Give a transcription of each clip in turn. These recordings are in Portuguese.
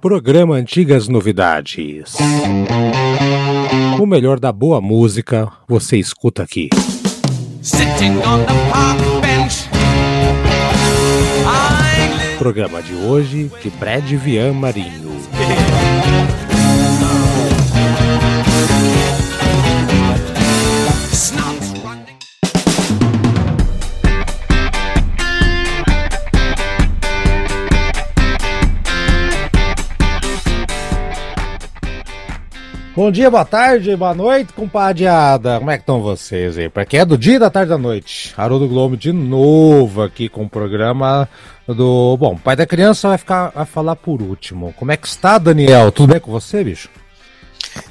Programa Antigas Novidades. O melhor da boa música você escuta aqui. Programa de hoje de Brad Vian Marinho. Bom dia, boa tarde, boa noite, compadreada. Como é que estão vocês aí? Pra quem é do dia, da tarde, da noite. Haroldo Globo de novo aqui com o programa do... Bom, pai da criança vai ficar a falar por último. Como é que está, Daniel? Tudo bem com você, bicho?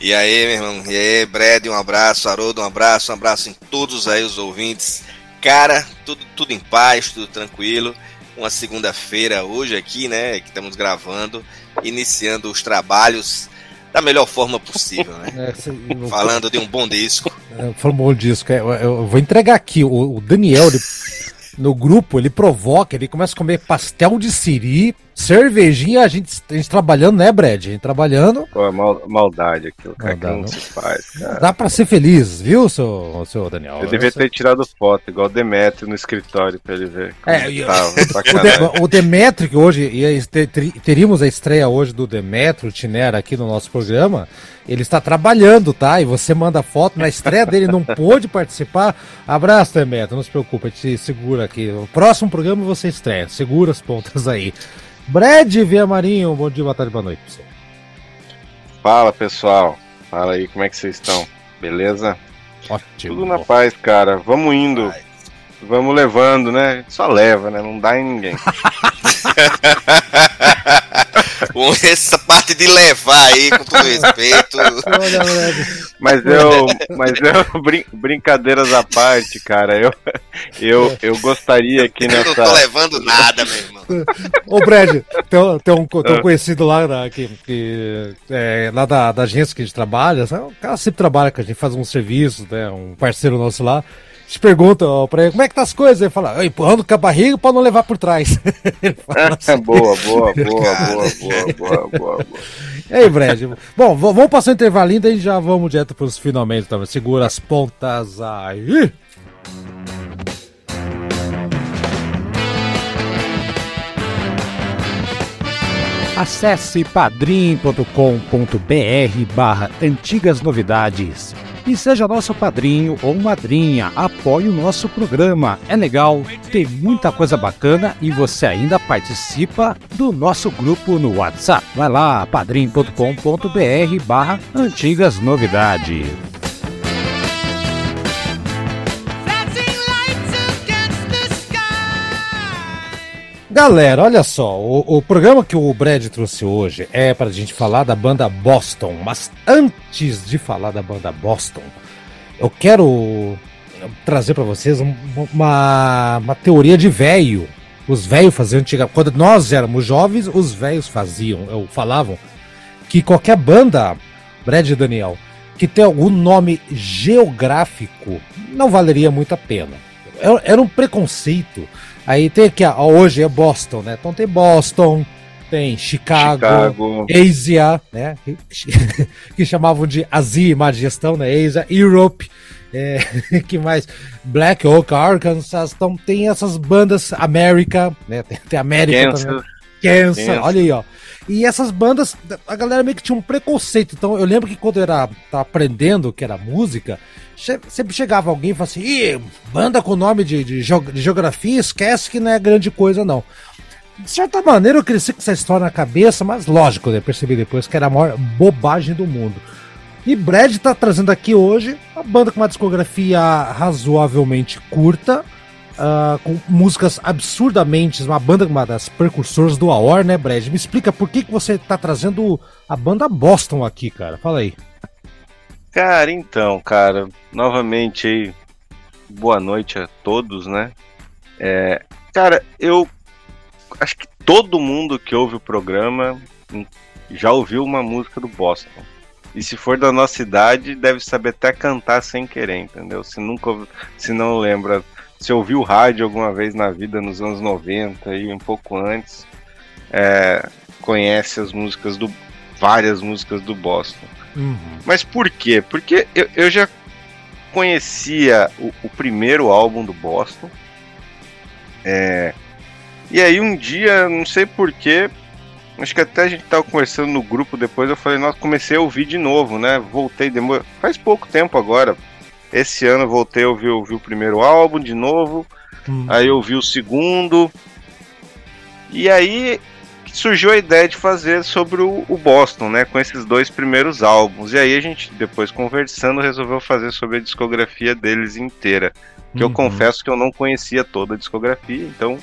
E aí, meu irmão? E aí, Brad, um abraço. Haroldo, um abraço. Um abraço em todos aí os ouvintes. Cara, tudo, tudo em paz, tudo tranquilo. Uma segunda-feira hoje aqui, né, que estamos gravando, iniciando os trabalhos da melhor forma possível, né? É, Falando de um bom disco. É, falando um bom disco, é, eu, eu, vou entregar aqui. O, o Daniel, ele, no grupo, ele provoca, ele começa a comer pastel de siri cervejinha, a gente, a gente trabalhando, né, Brad? A gente trabalhando. Pô, é mal, maldade aquilo, cara, maldade, não se faz, cara. Dá pra ser feliz, viu, seu, seu Daniel? Eu devia ter tirado foto, igual o Demetrio no escritório pra ele ver. É, eu... o, de, Demetrio, que hoje ia, ter, teríamos a estreia hoje do Demetrio Tinera aqui no nosso programa. Ele está trabalhando, tá? E você manda foto. Na estreia dele não pôde participar. Abraço, Demetrio. Não se preocupe, a gente segura aqui. O próximo programa você estreia. Segura as pontas aí. Brad Via Marinho, bom dia, boa tarde, boa noite. Pessoal. Fala pessoal, fala aí, como é que vocês estão? Beleza? Ótimo. Tudo na paz, cara. Vamos indo. Vamos levando, né? Só leva, né? Não dá em ninguém. essa parte de levar aí, com todo respeito. mas eu, mas eu, brin brincadeiras à parte, cara, eu, eu, eu gostaria que nessa. Eu não tô levando nada, meu irmão. Ô, Brad, tem, tem, um, tem um ah. conhecido lá, né, que, que é, lá da, da agência que a gente trabalha, o cara sempre trabalha com a gente, faz um serviço, né, um parceiro nosso lá te pergunta ó, pra ele como é que tá as coisas. Ele fala, empurrando com a barriga pra não levar por trás. assim. boa, boa, boa, boa, boa, boa, boa, boa. E aí, Brad? Bom, vamos passar o intervalinho, daí já vamos direto pros finalmente também. Segura as pontas aí. Acesse padrim.com.br barra antigas novidades e seja nosso padrinho ou madrinha. Apoie o nosso programa. É legal, tem muita coisa bacana e você ainda participa do nosso grupo no WhatsApp. Vai lá, padrim.com.br barra antigas novidades. Galera, olha só, o, o, programa que o Brad trouxe hoje é para a gente falar da banda Boston, mas antes de falar da banda Boston, eu quero trazer para vocês uma, uma teoria de velho. Os velhos faziam antiga, quando nós éramos jovens, os velhos faziam, eu falavam que qualquer banda, Brad e Daniel, que tem algum nome geográfico, não valeria muito a pena. Era um preconceito Aí tem aqui, ó, hoje é Boston, né? Então tem Boston, tem Chicago, Chicago. Asia, né? que chamavam de Asia Má Gestão, né? Asia, Europe, é, que mais? Black Oak, Arkansas, então tem essas bandas, América, né? Tem, tem América Kansas. também. Kansas, Kansas, olha aí, ó. E essas bandas, a galera meio que tinha um preconceito. Então eu lembro que quando eu era tava aprendendo que era música, sempre chegava alguém e falava assim: Ih, banda com nome de, de, de, geografia, esquece que não é grande coisa, não. De certa maneira eu cresci com essa história na cabeça, mas lógico, eu percebi depois que era a maior bobagem do mundo. E Brad tá trazendo aqui hoje uma banda com uma discografia razoavelmente curta, uh, com músicas absurdamente. Uma banda, uma das precursoras do AOR, né, Brad? Me explica por que, que você tá trazendo a banda Boston aqui, cara. Fala aí. Cara, então, cara, novamente aí, boa noite a todos, né? É, cara, eu acho que todo mundo que ouve o programa já ouviu uma música do Boston. E se for da nossa idade, deve saber até cantar sem querer, entendeu? Se nunca se não lembra, se ouviu rádio alguma vez na vida nos anos 90 e um pouco antes, é, conhece as músicas do. várias músicas do Boston. Uhum. Mas por quê? Porque eu, eu já conhecia o, o, primeiro álbum do Boston. É, e aí um dia, não sei porquê, acho que até a gente tava conversando no grupo depois, eu falei, nossa, comecei a ouvir de novo, né? Voltei, demor... faz pouco tempo agora. Esse ano eu voltei a ouvir, ouvir o primeiro álbum de novo, hum. aí eu ouvi o segundo. E aí surgiu a ideia de fazer sobre o, o, Boston, né? Com esses dois primeiros álbuns. E aí a gente, depois conversando, resolveu fazer sobre a discografia deles inteira. Que uhum. eu confesso que eu não conhecia toda a discografia, então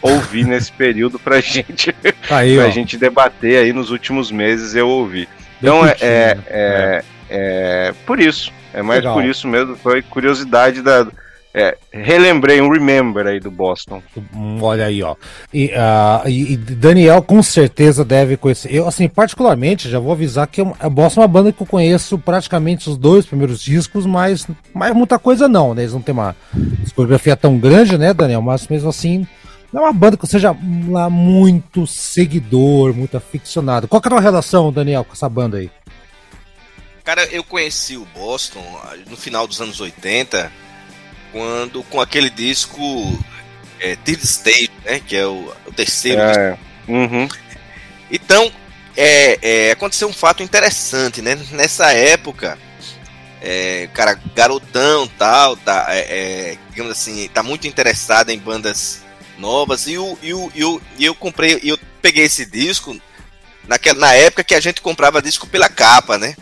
ouvi nesse período pra gente, aí, pra gente debater aí nos últimos meses eu ouvi. Então é, é, né? é, é, por isso. É mais Legal. por isso mesmo. Foi curiosidade da. É, relembrei um remember aí do Boston. Hum, olha aí, ó. E, uh, e, Daniel com certeza deve conhecer. Eu, assim, particularmente, já vou avisar que a Boston é uma banda que eu conheço praticamente os dois primeiros discos, mas, mas muita coisa não, né? Eles não têm uma discografia tão grande, né, Daniel? Mas mesmo assim, não é uma banda que seja lá muito seguidor, muito aficionado. Qual que era a relação, Daniel, com essa banda aí? Cara, eu conheci o Boston no final dos anos 80, quando com aquele disco é, Third Stage, né? Que é o, o terceiro. É. Uhum. Então, é, é, aconteceu um fato interessante, né? Nessa época, é, cara, garotão tal, tá, é, é, digamos assim, tá muito interessado em bandas novas. E, o, e, o, e, o, e eu comprei, eu peguei esse disco naquela, na época que a gente comprava disco pela capa, né?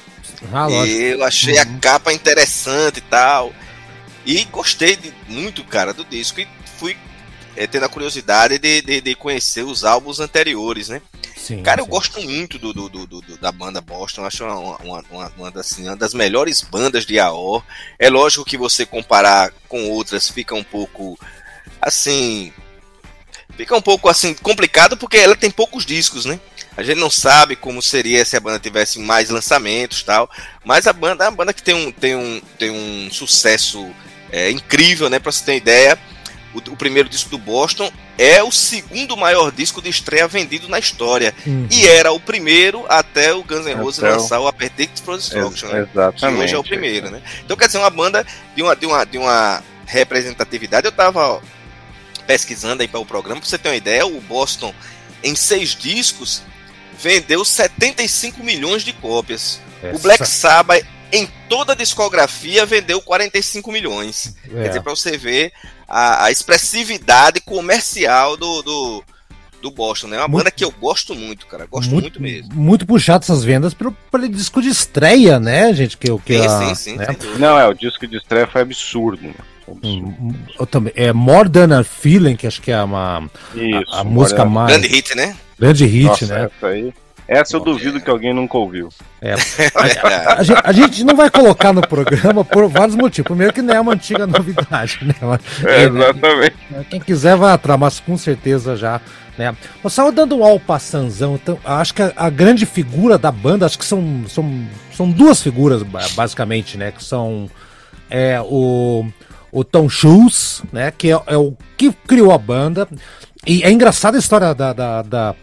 Ah, e eu achei uhum. a capa interessante e tal. E gostei de, muito, cara, do disco. E fui é, tendo a curiosidade de, de, de, conhecer os álbuns anteriores, né? Sim, cara, sim. eu gosto muito do, do, do, do, da banda Boston. Acho uma, uma, uma, uma, das, assim, uma das melhores bandas de AO. É lógico que você comparar com outras fica um pouco assim fica um pouco assim complicado porque ela tem poucos discos, né? A gente não sabe como seria se a banda tivesse mais lançamentos tal, mas a banda é uma banda que tem um, tem um, tem um sucesso é, incrível, né? Pra você ter ideia, o, o, primeiro disco do Boston é o segundo maior disco de estreia vendido na história. Uhum. E era o primeiro até o Guns N' Roses até lançar o Appetite for Destruction, né? Exatamente. Que hoje é o primeiro, né? Então quer dizer, uma banda de uma, de uma, de uma representatividade. Eu tava pesquisando aí para o programa, para você ter uma ideia, o Boston, em seis discos, vendeu 75 milhões de cópias. Essa... O Black Sabbath, em toda a discografia, vendeu 45 milhões. É. Quer dizer, para você ver a, a, expressividade comercial do, do, do Boston, né? É uma muito, banda que eu gosto muito, cara. Gosto muito, muito mesmo. Muito puxado essas vendas pelo, pelo disco de estreia, né, gente? Que, que sim, a, sim, sim, né? Não, é, o disco de estreia foi absurdo, né? Hum, também, é More Than a Feeling, que acho que é uma Isso, a, a música mais. Grande hit, né? Grande hit, Nossa, né? Essa aí. Essa eu duvido que alguém nunca ouviu. É. A, gente, a, gente, não vai colocar no programa por vários motivos. Primeiro que não é uma antiga novidade, né? É, exatamente. Quem quiser vai atrás, mas com certeza já. Né? Só dando um alpassanzão, então, acho que a, a, grande figura da banda, acho que são, são, são duas figuras, basicamente, né? Que são é, o o Tom Schultz, né, que é, é, o que criou a banda. E é engraçada a história da, da, da,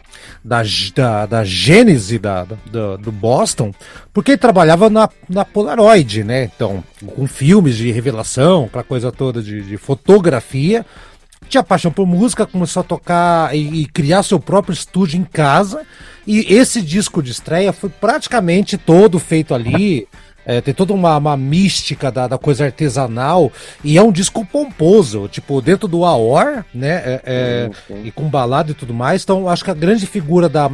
da, da, da gênese da, da, do Boston, porque ele trabalhava na, na Polaroid, né? Então, com filmes de revelação, aquela coisa toda de, de fotografia. Tinha paixão por música, começou a tocar e, e criar seu próprio estúdio em casa. E esse disco de estreia foi praticamente todo feito ali. É, tem toda uma, uma mística da, da, coisa artesanal e é um disco pomposo, tipo, dentro do AOR, né? É, é, sim, sim. E com balada e tudo mais. Então, acho que a grande figura da,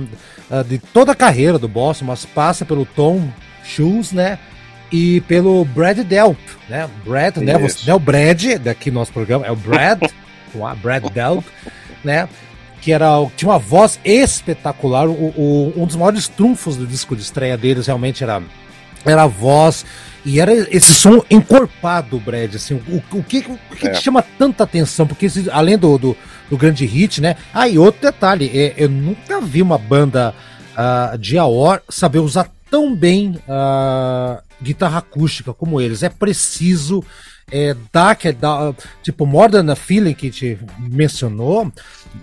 de toda a carreira do Boston, mas passa pelo Tom Shoes, né? E pelo Brad Delp, né? Brad, né? Você, não é o Brad daqui no nosso programa, é o Brad, com a Brad Delp, né? que era tinha uma voz espetacular. O, o, um dos maiores trunfos do disco de estreia deles realmente era era a voz e era esse som encorpado, Brad. Assim, o, o que, o que é. te chama tanta atenção? Porque esse, além do, do, do, grande hit, né? Ah, e outro detalhe, é, eu nunca vi uma banda uh, de AOR saber usar tão bem uh, guitarra acústica como eles. É preciso, é, dá, que dá, tipo, a Feeling que te mencionou,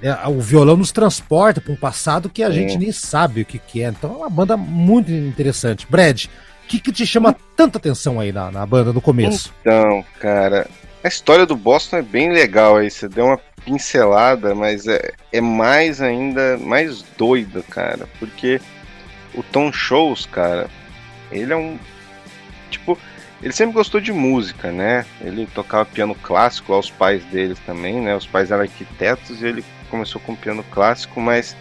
é, o violão nos transporta para um passado que a gente nem sabe o que, que é. Então é uma banda muito interessante. Brad, que, que te chama tanta atenção aí na, na banda no começo? Então, cara, a história do Boston é bem legal aí. Você deu uma pincelada, mas é, é mais ainda, mais doida, cara. Porque o Tom Shows, cara, ele é um. Tipo, ele sempre gostou de música, né? Ele tocava piano clássico aos pais deles também, né? Os pais eram arquitetos e ele começou com piano clássico, mas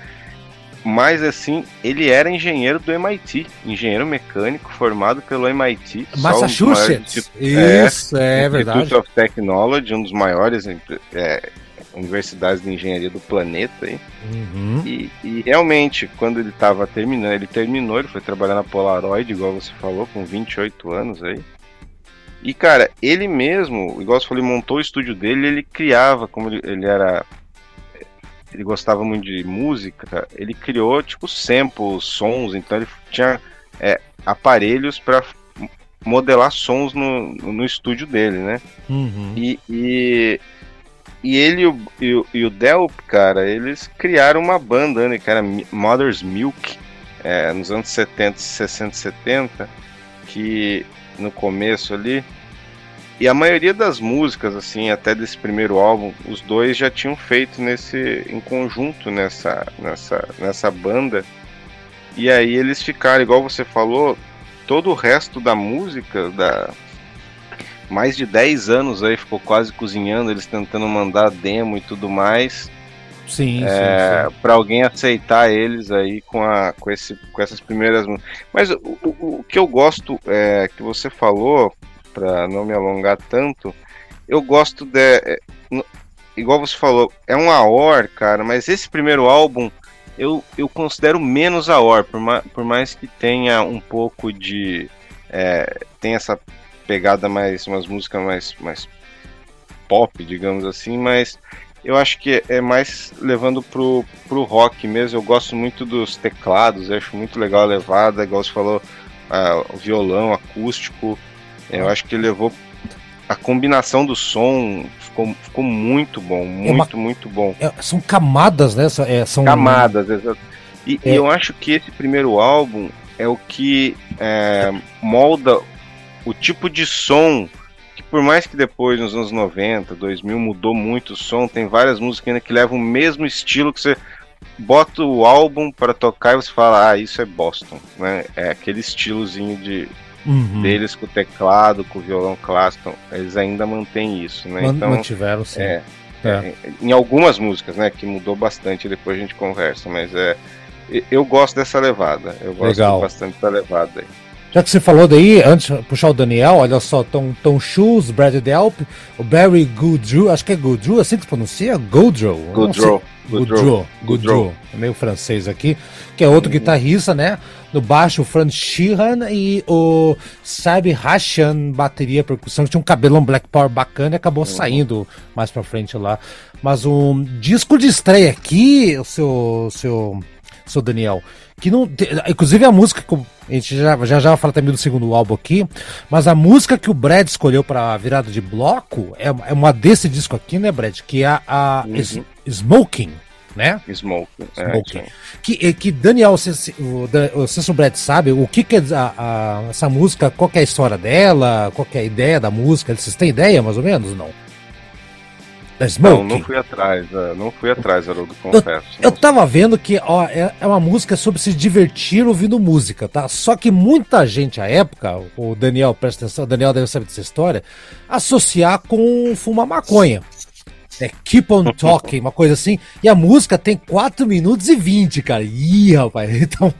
mais assim, ele era engenheiro do MIT, engenheiro mecânico formado pelo MIT. Massachusetts. Isso, é, é verdade. Institute of Technology, um dos maiores é, universidades de engenharia do planeta. Hein? Uhum. E, e, realmente, quando ele estava terminando, ele terminou, ele foi trabalhar na Polaroid, igual você falou, com 28 anos aí. E, cara, ele mesmo, igual você falou, ele montou o estúdio dele, ele criava, como ele, ele era ele gostava muito de música, ele criou tipo samples, sons, então ele tinha é, aparelhos para modelar sons no, no estúdio dele, né? Uhum. E, e, e, ele e o, e, o, e o Delp, cara, eles criaram uma banda, né, que era Mother's Milk, é, nos anos 70, 60, 70, que no começo ali e a maioria das músicas, assim, até desse primeiro álbum, os dois já tinham feito nesse em conjunto nessa nessa nessa banda. E aí eles ficaram, igual você falou, todo o resto da música da mais de 10 anos aí ficou quase cozinhando, eles tentando mandar demo e tudo mais. Sim, é, para alguém aceitar eles aí com, a, com, esse, com essas primeiras Mas o, o, o que eu gosto é que você falou para não me alongar tanto, eu gosto de. É, igual você falou, é um AOR, cara, mas esse primeiro álbum eu, eu considero menos AOR, por, ma, por mais que tenha um pouco de. É, tem essa pegada mais. umas músicas mais, mais pop, digamos assim, mas eu acho que é mais levando pro, pro rock mesmo. Eu gosto muito dos teclados, acho muito legal a levada, igual você falou, o violão acústico. Eu acho que levou a combinação do som ficou, ficou muito bom, é muito, é uma, muito bom. É, são camadas, né? É, são camadas, exato. E, e, eu acho que esse primeiro álbum é o que é, molda o tipo de som que por mais que depois nos anos 90, 2000 mudou muito o som, tem várias músicas ainda que levam o mesmo estilo que você bota o álbum para tocar e você fala, ah, isso é Boston, né? É aquele estilozinho de uhum. deles com o teclado, com o violão clássico, eles ainda mantêm isso, né? Então, Mantiveram, sim. É, é. é, em algumas músicas, né, que mudou bastante, depois a gente conversa, mas é, eu gosto dessa levada, eu gosto Legal. bastante da levada aí. Já que você falou daí, antes de puxar o Daniel, olha só, Tom, Tom Shoes, Brad Delp, o Barry Goodrew, acho que é Goodrew, assim que se pronuncia? Goodrew. Goodrew. Goodrew. Goodrew. É meio francês aqui. Que é outro uhum. guitarrista, né? No baixo, o Franz Sheehan e o Sabi Hashan, bateria, percussão, que tinha um cabelão Black Power bacana e acabou uhum. saindo mais pra frente lá. Mas um disco de estreia aqui, o seu, seu, seu Daniel, que não. Inclusive a música que a gente já, já já vai falar também do segundo álbum aqui, mas a música que o Brad escolheu para virada de bloco é, é uma desse disco aqui, né, Brad? Que é a, a uhum. Smoking né? Smoke. Smoke. É, que, que Daniel, o, o Brett sabe o que, que é a, a, essa música, qual é a história dela, qual é a ideia da música? Vocês têm ideia, mais ou menos, não? Da Smoke? Não, não fui atrás, é, não fui atrás, Haroldo, confesso. Eu, eu tava vendo que ó, é, é uma música sobre se divertir ouvindo música, tá? Só que muita gente à época, o Daniel, presta atenção, o Daniel deve saber dessa história, associar com fumar maconha. É Keep on Talking, uma coisa assim. E a música tem 4 minutos e 20, cara. Ih, rapaz. Então,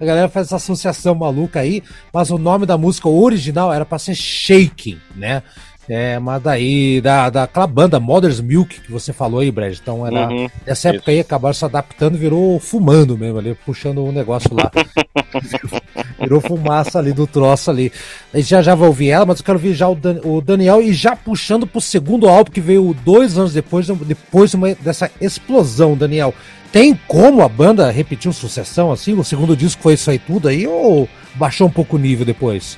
a galera faz essa associação maluca aí. Mas o nome da música original era para ser Shaking, né? É, mas daí, da, daquela banda Mother's Milk que você falou aí, Brad. Então era. Uhum, nessa época isso. aí acabaram se adaptando virou fumando mesmo ali, puxando o um negócio lá. virou fumaça ali do troço ali. A gente já já vai ouvir ela, mas eu quero ouvir já o, Dan, o Daniel e já puxando pro segundo álbum que veio dois anos depois, depois uma, dessa explosão, Daniel. Tem como a banda repetir uma sucessão assim? O segundo disco foi isso aí tudo aí ou baixou um pouco o nível depois?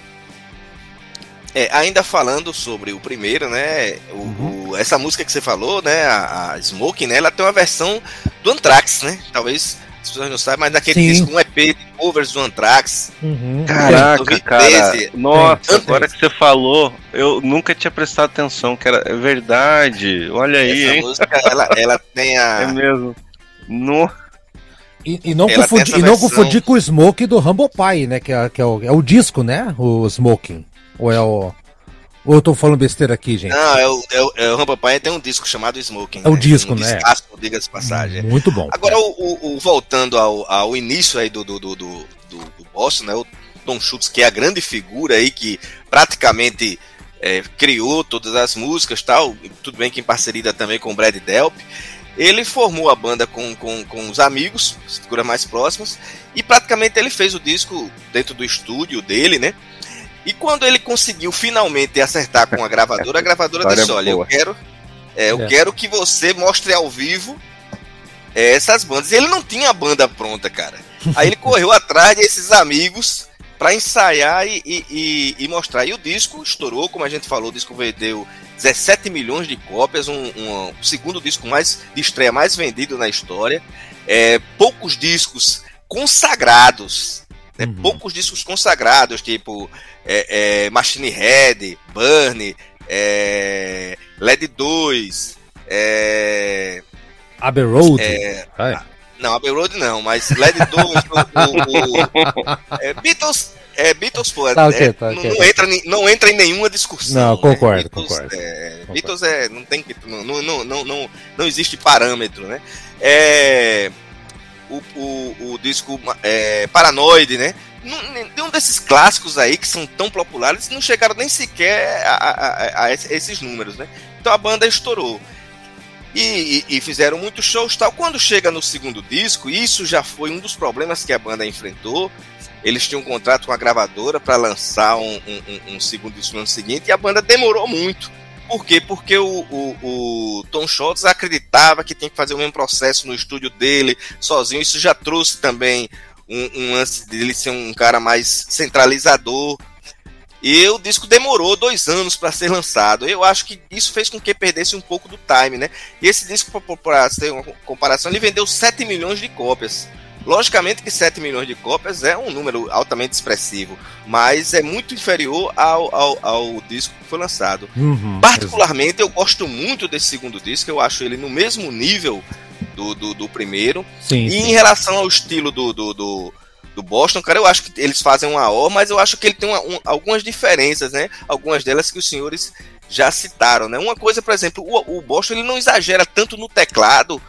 É, ainda falando sobre o primeiro, né? O, uhum. o, essa música que você falou, né? A, a Smoking, né? Ela tem uma versão do Anthrax, né? Talvez as pessoas não sabem, mas naquele Sim. disco, um EP de covers do Anthrax. Uhum. Caraca, 2013, cara. Nossa, agora que você falou, eu nunca tinha prestado atenção, que era é verdade. Olha aí, Essa hein? música, ela, ela tem a. É mesmo. No... E, e, não confundir, e não confundir com o Smoke do Humble Pie, né? Que, é, que é, o, é o disco, né? O Smoking. Ou é o. Ou eu tô falando besteira aqui, gente? Não, é o, é o, é o Rampa Pai tem um disco chamado Smoking. É o né? disco, um né? Descasso, diga-se passagem. Muito bom. Agora, o, o, o, voltando ao, ao início aí do, do, do, do, do Boston, né? O Tom Schultz, que é a grande figura aí que praticamente é, criou todas as músicas tal, tudo bem que em parceria também com o Brad Delp. Ele formou a banda com, com, com os amigos, figuras mais próximas, e praticamente ele fez o disco dentro do estúdio dele, né? E quando ele conseguiu finalmente acertar com a gravadora, a gravadora disse: Olha, eu quero, é, eu é. quero que você mostre ao vivo é, essas bandas. E ele não tinha a banda pronta, cara. Aí ele correu atrás desses amigos para ensaiar e, e, e, mostrar. E o disco estourou, como a gente falou, o disco vendeu 17 milhões de cópias, um, um, um segundo disco mais de estreia mais vendido na história. É, poucos discos consagrados né? Uhum. Poucos discos consagrados, tipo é, é, Machine Head, Burn, é, LED 2, é, Abbey Road. É, não, Abbey Road não, mas LED 2, o, o, é, Beatles. É, Beatles, pô, tá, okay, tá, okay. não, entra, não entra em nenhuma discussão. Não, concordo, né? Beatles, concordo. É, concordo. Beatles é, não tem que, não, não, não, não, não existe parâmetro, né? É, o, o, o disco é, Paranoide, né? Nenhum desses clássicos aí que são tão populares não chegaram nem sequer a, a, a esses números, né? Então a banda estourou. E, e, e, fizeram muitos shows tal. Quando chega no segundo disco, isso já foi um dos problemas que a banda enfrentou. Eles tinham um contrato com a gravadora para lançar um, um, um, segundo disco no ano seguinte e a banda demorou muito. Por quê? Porque o, o, o Tom Schultz acreditava que tinha que fazer o mesmo processo no estúdio dele, sozinho. Isso já trouxe também um, um lance dele ser um cara mais centralizador. E o disco demorou dois anos para ser lançado. Eu acho que isso fez com que perdesse um pouco do time, né? E esse disco, para ter uma comparação, ele vendeu 7 milhões de cópias. Logicamente que 7 milhões de cópias é um número altamente expressivo, mas é muito inferior ao, ao, ao disco que foi lançado. Uhum, Particularmente, eu gosto muito desse segundo disco, eu acho ele no mesmo nível do, do, do primeiro. Sim, e sim. em relação ao estilo do, do, do, do, Boston, cara, eu acho que eles fazem uma O, mas eu acho que ele tem uma, um, algumas diferenças, né? Algumas delas que os senhores já citaram, né? Uma coisa, por exemplo, o, o Boston ele não exagera tanto no teclado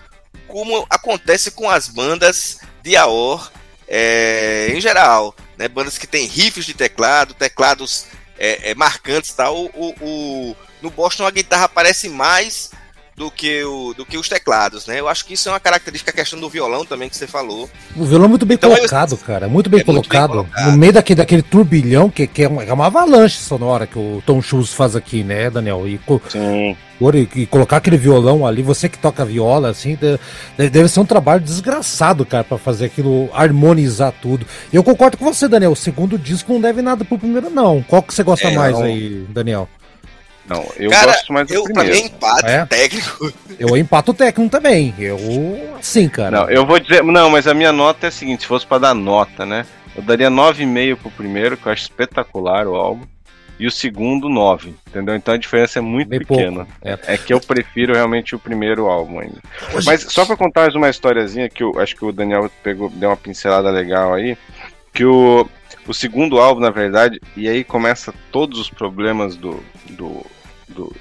como acontece com as bandas de AOR é, em geral, né? Bandas que tem riffs de teclado, teclados é, é, marcantes, tal. O, o, o, no Boston a guitarra aparece mais do que, o, do que os teclados, né? Eu acho que isso é uma característica, a questão do violão também que você falou. O violão é muito bem então, colocado, eu... cara. Muito bem, é colocado. Muito bem colocado. No meio daquele, daquele turbilhão, que, que é, uma, é uma avalanche sonora que o Tom Schultz faz aqui, né, Daniel? E, Sim. E, e colocar aquele violão ali, você que toca viola, assim, deve, deve ser um trabalho desgraçado, cara, para fazer aquilo, harmonizar tudo. E eu concordo com você, Daniel. O segundo disco não deve nada pro primeiro, não. Qual que você gosta é, mais não... aí, Daniel? Não, eu Cara, gosto mais do eu, primeiro. Eu empato é? técnico. Eu empato técnico também. Eu, sim, cara. Não, eu vou dizer, não, mas a minha nota é a seguinte, se fosse para dar nota, né? Eu daria 9,5 pro primeiro, que eu acho espetacular o álbum. E o segundo, 9. Entendeu? Então a diferença é muito Bem pequena. É. é. que eu prefiro realmente o primeiro álbum ainda. Hoje... Mas só para contar mais uma historiazinha que eu acho que o Daniel pegou, deu uma pincelada legal aí. Que o, o segundo álbum, na verdade, e aí começa todos os problemas do, do, do,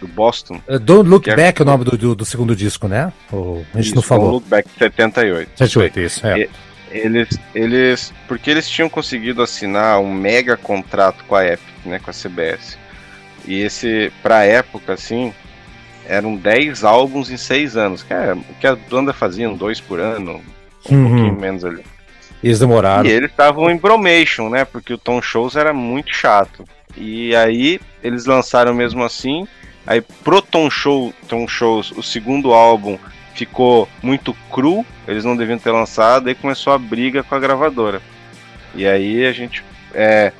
do Boston. Uh, Don't Look é Back é o nome do, do, do, segundo disco, né? Ou a gente isso, não falou. Don't Look Back 78. 78, isso, é. E, eles, eles, porque eles tinham conseguido assinar um mega contrato com a Epic, né, com a CBS. E esse, pra época, assim, eram 10 álbuns em 6 anos, que é o que a banda fazia, dois por ano, um uhum. pouquinho menos ali. Eles demoraram. E eles estavam em bromation, né? Porque o Tom Shows era muito chato. E aí eles lançaram mesmo assim. Aí pro Tom Show, Tom Shows, o segundo álbum ficou muito cru, eles não deviam ter lançado, aí começou a briga com a gravadora. E aí a gente é,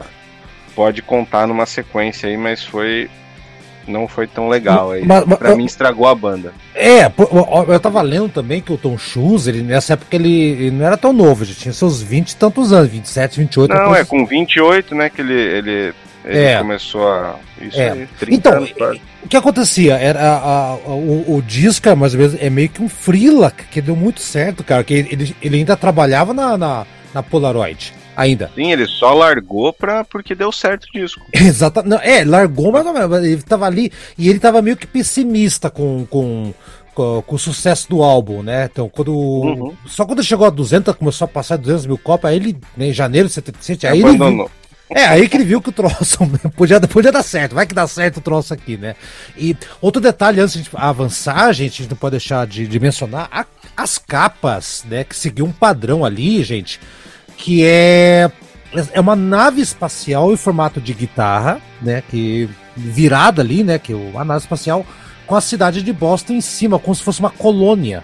pode contar numa sequência aí, mas foi não foi tão legal aí. Mas- mas- pra mim estragou a banda. É, eu tava lendo também que o Tom Cruise, ele, nessa época ele, ele não era tão novo, já tinha seus 20 e tantos anos, 27, 28. Não, depois- é com 28, né, que ele, ele, ele É. começou a. Isso É. aí, 30 Então, anos quase. o que acontecia? Era a- a- o, o disco, é mais ou menos, é meio que um freela, que deu muito certo, cara, que ele, ele ainda trabalhava na, na, na Polaroid, ainda. Sim, ele só largou pra, porque deu certo o disco. Exatamente. Não, É, largou menos. mas Ele tava ali e ele tava meio que pessimista com, com, com, com o sucesso do álbum, né? Então, quando. Uhum. Só quando chegou a 200, começou a passar 200 mil cópias, aí ele, né, em janeiro de 77, aí ele. Abandonou. É, aí que ele viu que o troço podia, podia dar certo, vai que dá certo o troço aqui, né? E outro detalhe, antes de avançar, gente, a gente não pode deixar de, de mencionar a- as capas, né? Que seguiu um padrão ali, gente, que é é uma nave espacial em formato de guitarra, né? Que virada ali, né? Que é uma nave espacial com a cidade de Boston em cima, como se fosse uma colônia.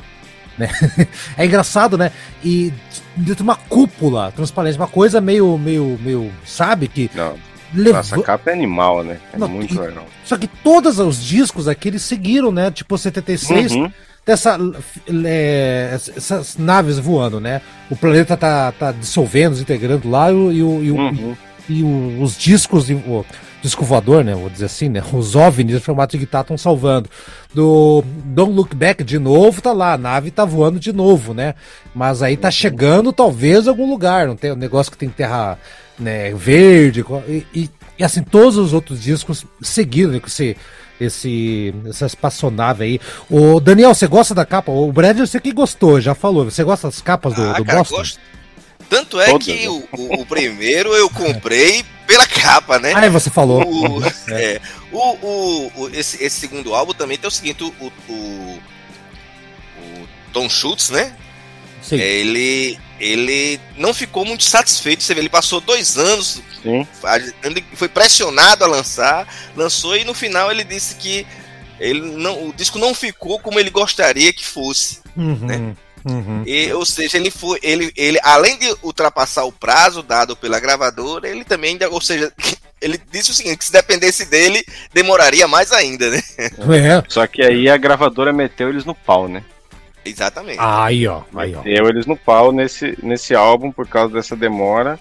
Né? É engraçado, né? E dentro de uma cúpula transparente, uma coisa meio, meio, meio, sabe? Que Não, levou. nossa, a capa é animal, né? É Não, muito e- legal. Só que todos os discos aqui eles seguiram, né? Tipo 76, Uhum. dessa, é, essas naves voando, né? O planeta tá, tá dissolvendo, desintegrando lá e, o- e, o- e Uhum. e o- os discos, e o disco voador, né? Vou dizer assim, né? Os OVNIs em formato de guitarra estão salvando. Do Don't Look Back de novo, tá lá, a nave tá voando de novo, né? Mas aí tá chegando talvez em algum lugar, não tem um negócio que tem terra né, verde e, e, e, assim, todos os outros discos seguiram né, com esse, esse, essa espaçonave aí. O Daniel, você gosta da capa? O Brad, eu sei que gostou, já falou. Você gosta das capas do, Ah, do cara, Boston? gosto. Tanto é Todas, que né? o, o- o primeiro eu comprei pela capa, né? Ah, você falou. O, é, o, o- o- esse, esse segundo álbum também tem o seguinte, o, o, Tom Schultz, né? Sim. Ele, ele não ficou muito satisfeito. Você vê, ele passou dois anos, Sim. foi pressionado a lançar, lançou e no final ele disse que ele não, o disco não ficou como ele gostaria que fosse. Uhum, né? Uhum. E, ou seja, ele foi, ele, ele além de ultrapassar o prazo dado pela gravadora, ele também, ainda- ou seja, ele disse o seguinte, que se dependesse dele, demoraria mais ainda, né? É. Só que aí a gravadora meteu eles no pau, né? Exatamente. Aí, ó. Aí, ó. Meteu eles no pau nesse, nesse álbum por causa dessa demora.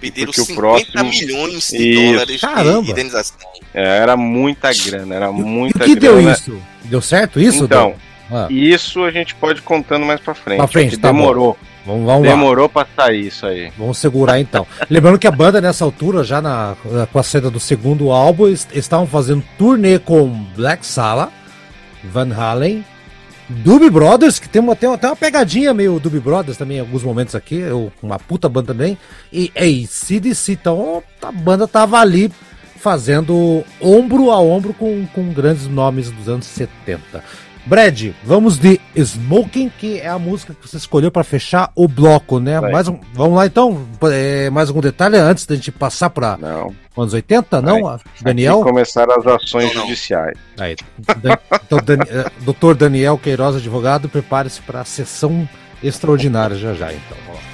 Pediram porque o 50 próximo- milhões de Isso. dólares Caramba. de indenização. É, era muita grana, era E o muita que deu grana. isso? Deu certo isso? Então? Ah, isso a gente pode ir contando mais pra frente. Pra frente, tá bom. demorou. vamos, vamos lá. demorou pra sair isso aí. Vamos segurar então. Lembrando que a banda nessa altura, já na, com a saída do segundo álbum, estavam fazendo turnê com Black Sala, Van Halen, Doobie Brothers, que tem uma, tem uma, tem uma pegadinha meio Doobie Brothers também em alguns momentos aqui, eu- uma puta banda também, e ACDC, então a banda tava ali fazendo ombro a ombro com, com grandes nomes dos anos 70. Brad, vamos de Smoking, que é a música que você escolheu para fechar o bloco, né? Vai. Mais um, vamos lá então, é, mais algum detalhe antes da gente passar para anos 80? Não. Daniel? Aqui começaram as ações Não, judiciais. Aí, Dan- então, Dani- eh, Dr. Daniel Queiroz, advogado, prepare-se para a sessão extraordinária já já, então. Vamos lá.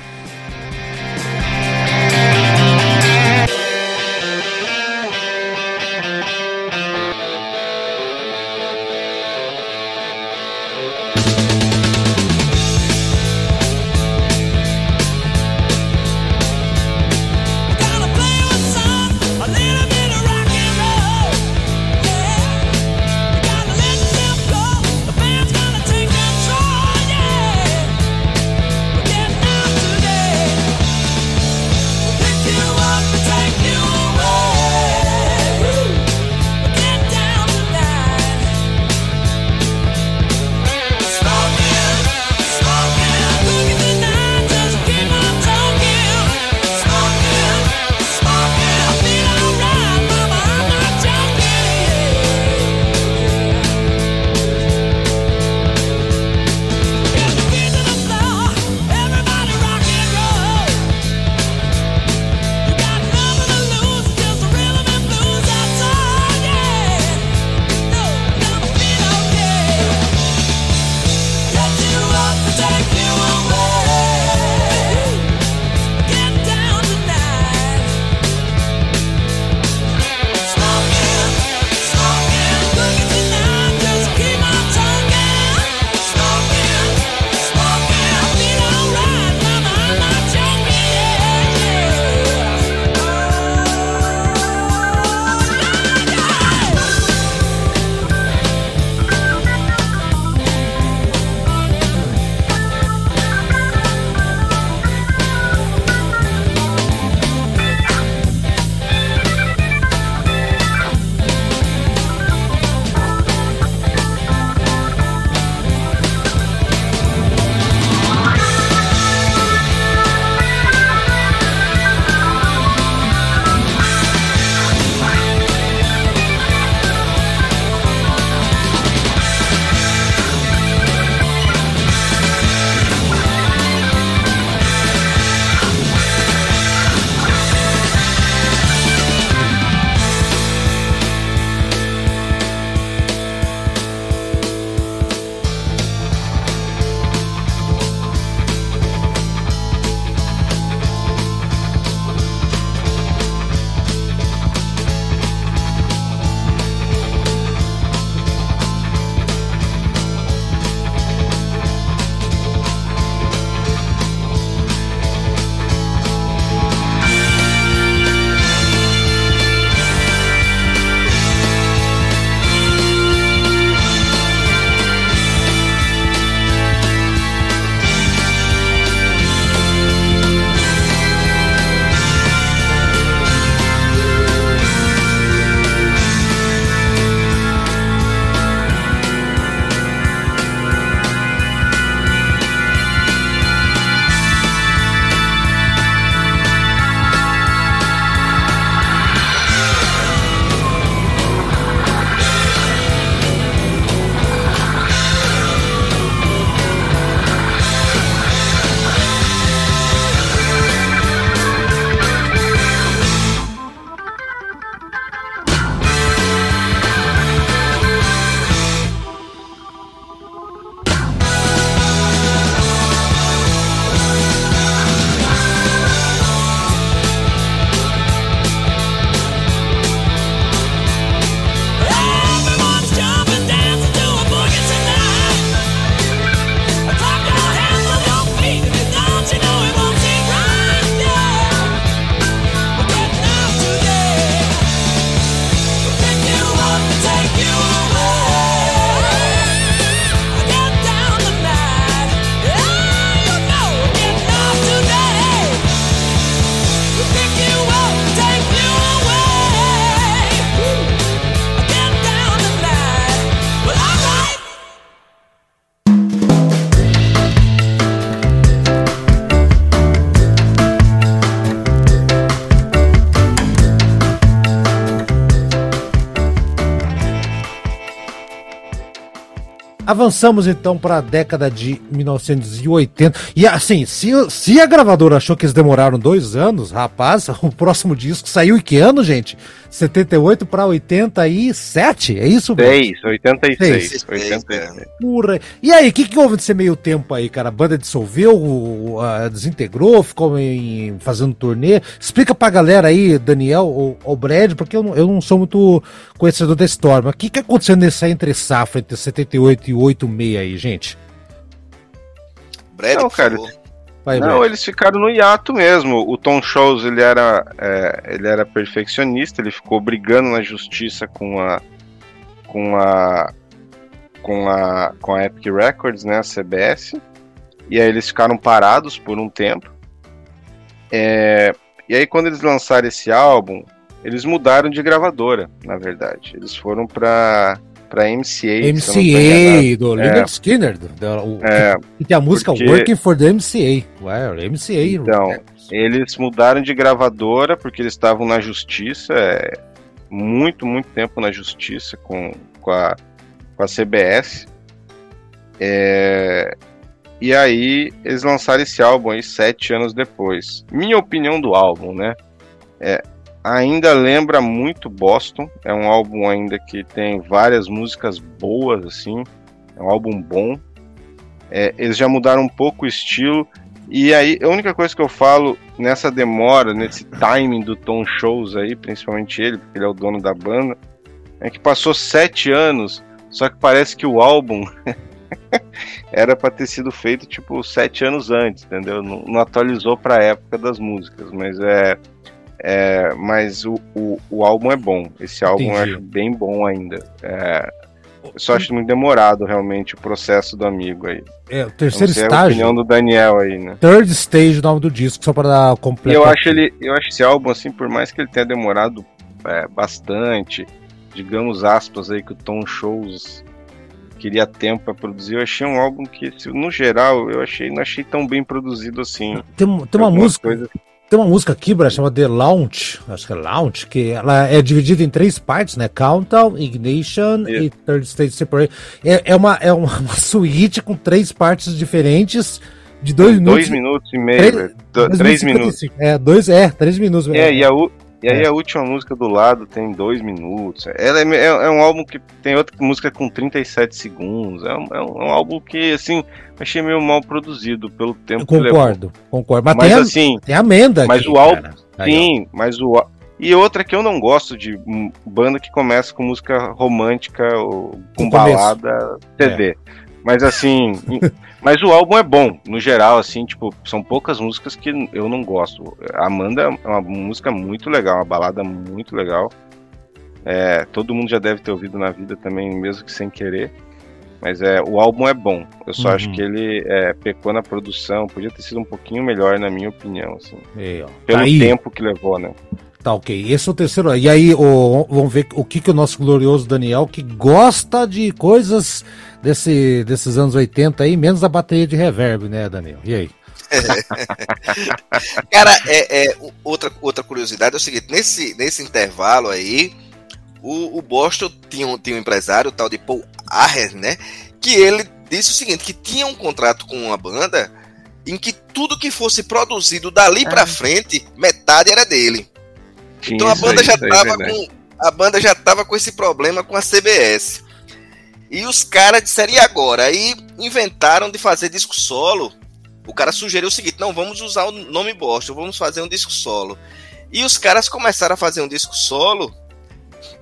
Avançamos então para a década de 1980. E assim, se, se a gravadora achou que eles demoraram dois anos, rapaz, o próximo disco saiu em que ano, gente? 78 para 87? É isso, velho? 6, 86. Seis, 86. Porra. E aí, o que, que houve nesse meio tempo aí, cara? A banda dissolveu, desintegrou, ficou em- fazendo turnê? Explica pra galera aí, Daniel ou, ou Brad, porque eu não, eu não sou muito conhecedor da história. Mas o que, que aconteceu nessa entre safra entre 78 e 86 aí, gente? Brad, Não, cara. Vai, Não, Brad. eles ficaram no hiato mesmo. O Tom Shows ele era, é, ele era perfeccionista, ele ficou brigando na justiça com a com a com a com a Epic Records, né, a CBS. E aí eles ficaram parados por um tempo. É, e aí quando eles lançaram esse álbum, eles mudaram de gravadora, na verdade. Eles foram para para MCA. MCA, do É. Leonard Skinner. Do, do- o- É, que tem a música porque- Working for the MCA. Ué, MCA. Então, Eles mudaram de gravadora porque eles estavam na justiça, é, muito, muito tempo na justiça com, com, a, com a CBS. É, e aí eles lançaram esse álbum aí sete anos depois. Minha opinião do álbum, né? É, ainda lembra muito Boston. É um álbum ainda que tem várias músicas boas, assim. É um álbum bom. É, eles já mudaram um pouco o estilo. E aí, a única coisa que eu falo nessa demora, nesse timing do Tom Shows aí, principalmente ele, porque ele é o dono da banda, é que passou sete anos, só que parece que o álbum era pra ter sido feito tipo sete anos antes, entendeu? Não, não atualizou pra época das músicas, mas é. É mas o, o, o álbum é bom. Esse álbum eu Entendi. acho bem bom ainda. É, eu só acho muito demorado realmente o processo do amigo aí. É, o terceiro sei a estágio. opinião do Daniel aí, né? Third stage, o nome do disco, só para dar completo. eu acho ele, eu acho esse álbum assim, por mais que ele tenha demorado é, bastante, digamos aspas aí que o Tom Shows queria tempo para produzir, eu achei um álbum que, no geral, eu achei não achei tão bem produzido assim. Tem, tem uma música. coisas- Tem uma música aqui, Brad, chamada The Launch, acho que é Launch, que ela é dividida em três partes, né? Countdown, Ignition Isso. e Third Stage Separate. É, é, uma, é uma, uma suíte com três partes diferentes de dois minutos. dois minutos e meio, três- dois três minutos. 55. É, dois, é, três minutos. É, e, a, e aí É. a última música do lado tem dois minutos. Ela é, é, é um álbum que tem outra música com 37 segundos. É um, é um- é um álbum que, assim, achei meio mal produzido pelo tempo Eu concordo, concordo. Mas, Mas tem, a, assim, tem a amenda mas aqui, o álbum-. Aí. Sim, mas o. E outra que eu não gosto de banda que começa com música romântica ou com balada CD. Mas assim. Mas o álbum é bom, no geral, assim, tipo, são poucas músicas que eu não gosto. Amanda é uma música muito legal, uma balada muito legal. É, todo mundo já deve ter ouvido na vida também, mesmo que sem querer. Mas é, o álbum é bom. Eu só Uhum. acho que ele é, pecou na produção, podia ter sido um pouquinho melhor, na minha opinião, assim. Aí, ó. Pelo Tá tempo que levou, né? Tá ok. Esse é o terceiro. E aí, o- vamos ver o que, que o nosso glorioso Daniel, que gosta de coisas desse, desses anos 80 aí, menos a bateria de reverb, né, Daniel? E aí? Cara, é, é, outra, outra curiosidade é o seguinte: nesse, nesse intervalo aí, o, o Boston tinha um, tinha um empresário, o tal de Paul Aher, né? Que ele disse o seguinte: que tinha um contrato com uma banda em que tudo que fosse produzido dali pra frente, metade era dele. Então a banda aí, já tava com a banda já tava com esse problema com a CBS. E os caras disseram e agora? Aí inventaram de fazer disco solo. O cara sugeriu o seguinte: "Não, vamos usar o nome Boston, vamos fazer um disco solo". E os caras começaram a fazer um disco solo,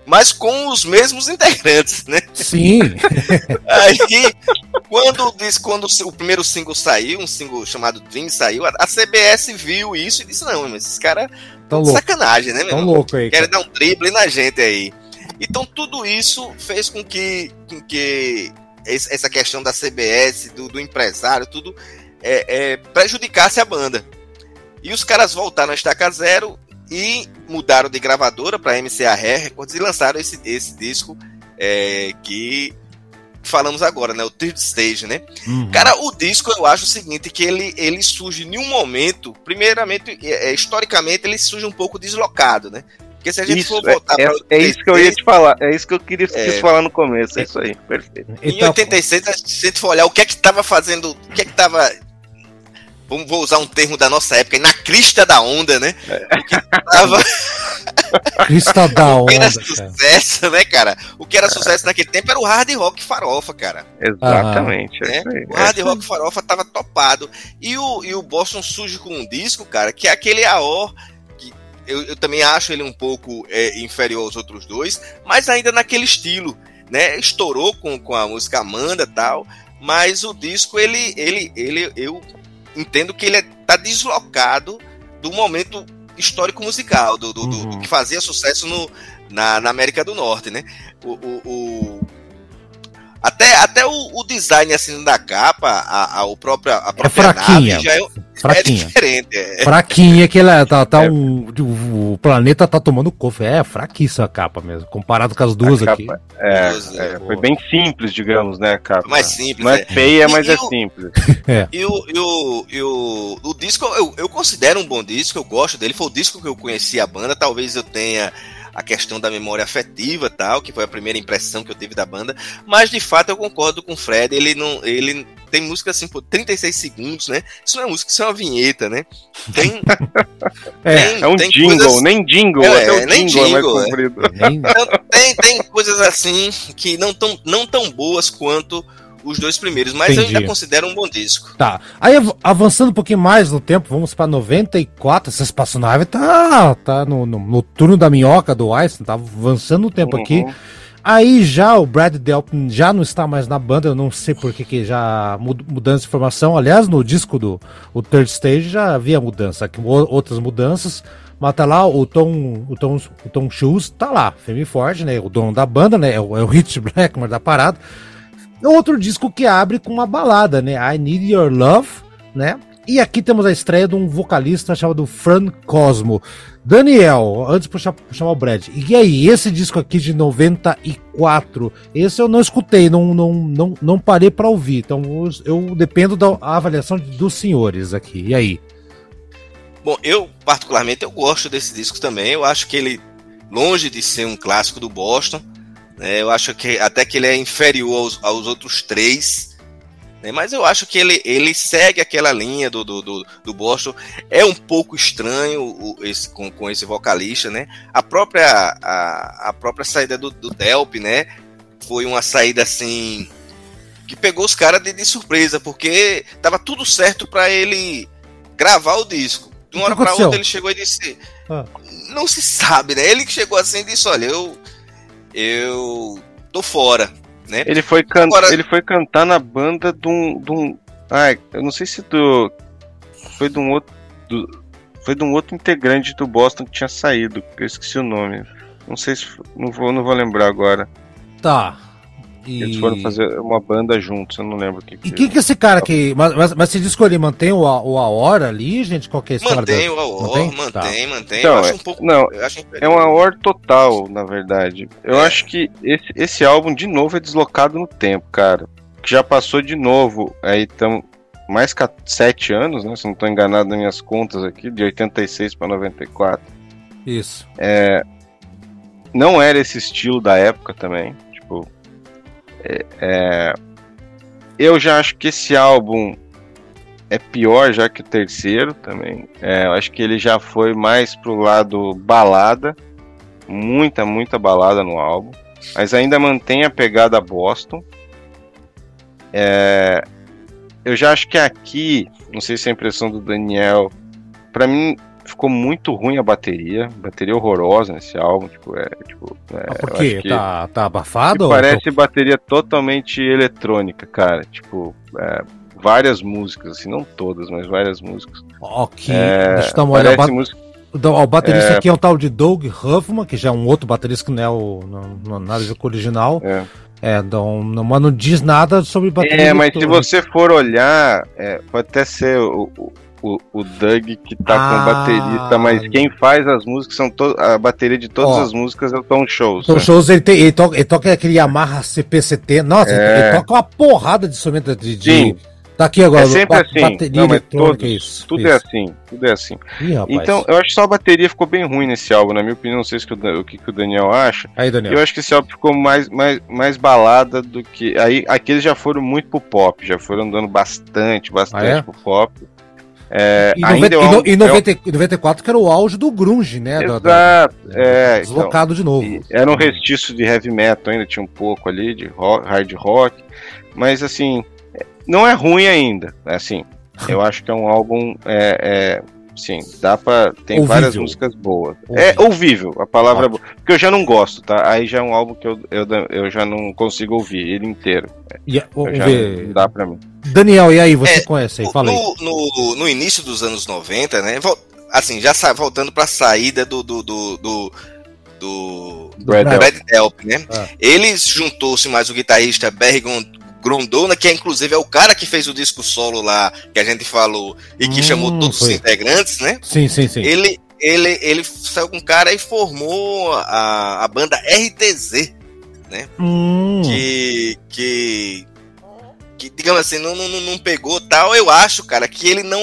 mas com os mesmos integrantes, né? Sim, Aí, quando, o disco- quando o primeiro single saiu, um single chamado Dream saiu, a, a CBS viu isso e disse: Não, mas esses caras tão louco. sacanagem, né, meu Tão irmão? louco aí. Querem dar um drible na gente aí. Então tudo isso fez com que, com que essa questão da CBS, do, do empresário, tudo é, é, prejudicasse a banda. E os caras voltaram a estaca zero e mudaram de gravadora para MCA Records e lançaram esse, esse disco é, que falamos agora, né? O Third Stage, né? Uhum. Cara, o disco eu acho o seguinte, que ele, ele surge em um momento, primeiramente, é, é, historicamente, ele surge um pouco deslocado, né? Porque se a gente Isso, for é, voltar é, pra é isso que eu ia te falar. É isso que eu queria quis É. falar no começo. É isso aí, perfeito. Em Então, 86, se a gente for olhar o que é que tava fazendo, o que é que tava. Vamos, vou usar um termo da nossa época, na crista da onda, né? O que tava Crista da o que era onda, cara. sucesso, né, cara? O que era sucesso naquele tempo era o hard rock farofa, cara. Exatamente. É né? isso aí. O hard rock farofa tava topado. E o, e o Boston surge com um disco, cara, que é aquele AOR, que eu, eu também acho ele um pouco é, inferior aos outros dois, mas ainda naquele estilo, né? Estourou com, com a música Amanda e tal, mas o disco, ele, ele, ele, eu entendo que ele é, tá deslocado do momento histórico musical, do, do, Uhum. do que fazia sucesso no, na, na América do Norte, né? O, o- o- até, até o, o design assim da capa, a, a, o próprio, a própria fraquinha. nave já é, é Fraquinha. diferente. É, Fraquinha que ela tá, tá É. um, o planeta tá tomando cofre. É fraquíssima a capa mesmo, comparado com as duas A aqui. capa- É, é, né? foi bem simples, digamos, né, cara? mais simples. Não é é. feia, E- mas e é o- simples. E o, e o, e o, o disco, eu, eu considero um bom disco, eu gosto dele. Foi o disco que eu conheci a banda. Talvez eu tenha a questão da memória afetiva tal, que foi a primeira impressão que eu tive da banda. Mas de fato eu concordo com o Fred. Ele não. Ele tem música assim por 36 segundos, né? Isso não é música, isso é uma vinheta, né? Tem. É, tem- É um tem jingle, coisas- nem jingle, É, até o nem jingle, é mais jingle, é. comprido. nem- Então, tem, tem coisas assim que não tão, não tão boas quanto os dois primeiros, mas eu Entendi. ainda considero um bom disco. Tá. Aí av- avançando um pouquinho mais no tempo, vamos pra 94. Essa espaçonave tá, tá no, no, no turno da minhoca do Einstein, tá avançando no tempo aqui. Uhum. Aí já o Brad Delpin já não está mais na banda, eu não sei por que, que já mud- mudança de formação. Aliás, no disco do o Third Stage já havia mudança, aqui, o- outras mudanças. Mas tá lá o Tom, o Tom, o Tom Shoes, tá lá, firme e forte, né? O dono da banda, né? É o, é o Rich Blackmore da parada. Outro disco que abre com uma balada, né? I Need Your Love, né? E aqui temos a estreia de um vocalista chamado Fran Cosmo. Daniel, antes de chamar o Brad. E aí, esse disco aqui de 94, esse eu não escutei, não, não, não, não parei pra ouvir. Então eu dependo da avaliação dos senhores aqui. E aí? Bom, eu particularmente eu gosto desse disco também. Eu acho que ele, longe de ser um clássico do Boston, né, eu acho que até que ele é inferior aos, aos outros três. né, mas eu acho que ele, ele segue aquela linha do, do, do, do Boston. É um pouco estranho o- esse, com, com esse vocalista, né? A própria, a, a própria saída do, do Delp, né? Foi uma saída assim que pegou os caras de, de surpresa, porque tava tudo certo para ele gravar o disco. De uma hora aconteceu? outra ele chegou e disse: Ah. Não se sabe, né? Ele que chegou assim e disse: Olha, eu. Eu. tô fora, né? Ele foi, can... Agora- ele foi cantar na banda de um. De um... Ai, eu não sei se do. Foi de um outro. do- Foi de um outro integrante do Boston que tinha saído. Eu esqueci o nome. Não sei se. Não vou, não vou lembrar agora. Tá. E... Eles foram fazer uma banda juntos, eu não lembro o que. E quem que é esse cara que. Mas, mas, mas disco ele mantém o, A- o Aora ali, gente? Qual que é a história Mantém o AOR, Mantém? mantém, mantém. Então, eu acho é- um pouco. não, eu acho É um AOR total, na verdade. Eu É. acho que esse, esse álbum, de novo, é deslocado no tempo, cara. Que já passou de novo. Aí estamos mais que sete anos, né? Se não estou enganado nas minhas contas aqui, de 86 para 94. Isso. Não era esse estilo da época também. É- é, eu já acho que esse álbum é pior já que o terceiro também. É, eu acho que ele já foi mais pro lado balada. Muita, muita balada no álbum. Mas ainda mantém a pegada Boston. É, eu já acho que aqui, não sei se é a impressão do Daniel, pra mim ficou muito ruim a bateria. Bateria horrorosa nesse álbum. Tipo, é, tipo, é, Mas por quê? Tá, tá abafado? parece bateria totalmente eletrônica, cara. Tipo, é, várias músicas, assim, não todas, mas várias músicas. Ok, É, deixa eu dar uma olhada. música. O baterista aqui é um tal de Doug Huffman, que já é um outro baterista que não é o. Não, não, nada a ver com o original. É. É, não, não, mas não diz nada sobre bateria. É, mas se você for olhar, é, pode até ser o, o, o- o Doug que tá Ah. com baterista, mas quem faz as músicas são a bateria de todas Ó. as músicas é o Tom Shows. Então, né? shows ele, tem, ele, toca, ele toca aquele Yamaha CP70. Nossa, É. ele toca uma porrada de instrumento de. de-. Tá aqui agora. É sempre assim. Bateria Não, mas todos, isso. tudo isso. é assim, tudo é assim. Ih. Então, eu acho que só a bateria ficou bem ruim nesse álbum, na minha opinião. Não sei se que o, o que, que o Daniel acha. Aí, Daniel. Eu acho que esse álbum ficou mais, mais, mais balada do que. Aí, aqueles já foram muito pro pop, já foram andando bastante, bastante Ah, é? pro pop. É, E, ainda é e no- e é um- 90 e 94, que era o auge do grunge, né? da- da- Exato, é, então, deslocado de novo. Era um restício de heavy metal, ainda tinha um pouco ali de rock, hard rock, mas assim, não é ruim ainda, assim, eu acho que é um álbum, é, é, sim, dá pra, tem Ouvível. várias músicas boas, é ouvível, a palavra é boa, porque eu já não gosto, tá, aí já é um álbum que eu, eu, eu já não consigo ouvir ele inteiro, E, eu já não dá pra mim. Daniel, e aí, você É, conhece aí? Fala aí. no, no, no início dos anos 90, né? Assim, já sa- voltando pra saída do. do, do, do, do Brad Brad. Delp, né? Ah. Ele juntou-se mais o guitarrista Barry Grondona, que é inclusive é o cara que fez o disco solo lá, que a gente falou, e que Hum, chamou todos foi. os integrantes, né? Sim, sim, sim. Ele, ele, ele saiu com um cara e formou a, a banda RTZ, Hum, que, que, que digamos assim, não, não, não pegou tal. Eu acho, cara, que ele não.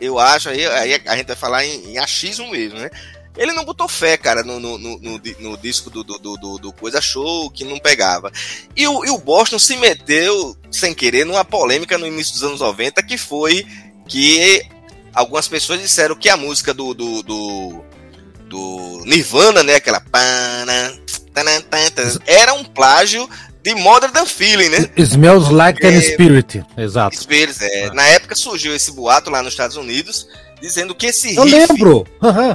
Eu acho, aí, aí a gente vai falar em, em achismo mesmo, né? Ele não botou fé, cara, no, no, no, no di- no disco do, do, do, do- Coisa Show, que não pegava. E o, e o Boston se meteu, sem querer, numa polêmica no início dos anos 90, que foi que algumas pessoas disseram que a música do, do, do, do Nirvana, né? Aquela. Era um plágio de Modern Than Feeling, né? Smells like É. Spirit. Exato. Spears, é. Ah. Na época surgiu esse boato lá nos Estados Unidos, dizendo que esse Eu riff lembro.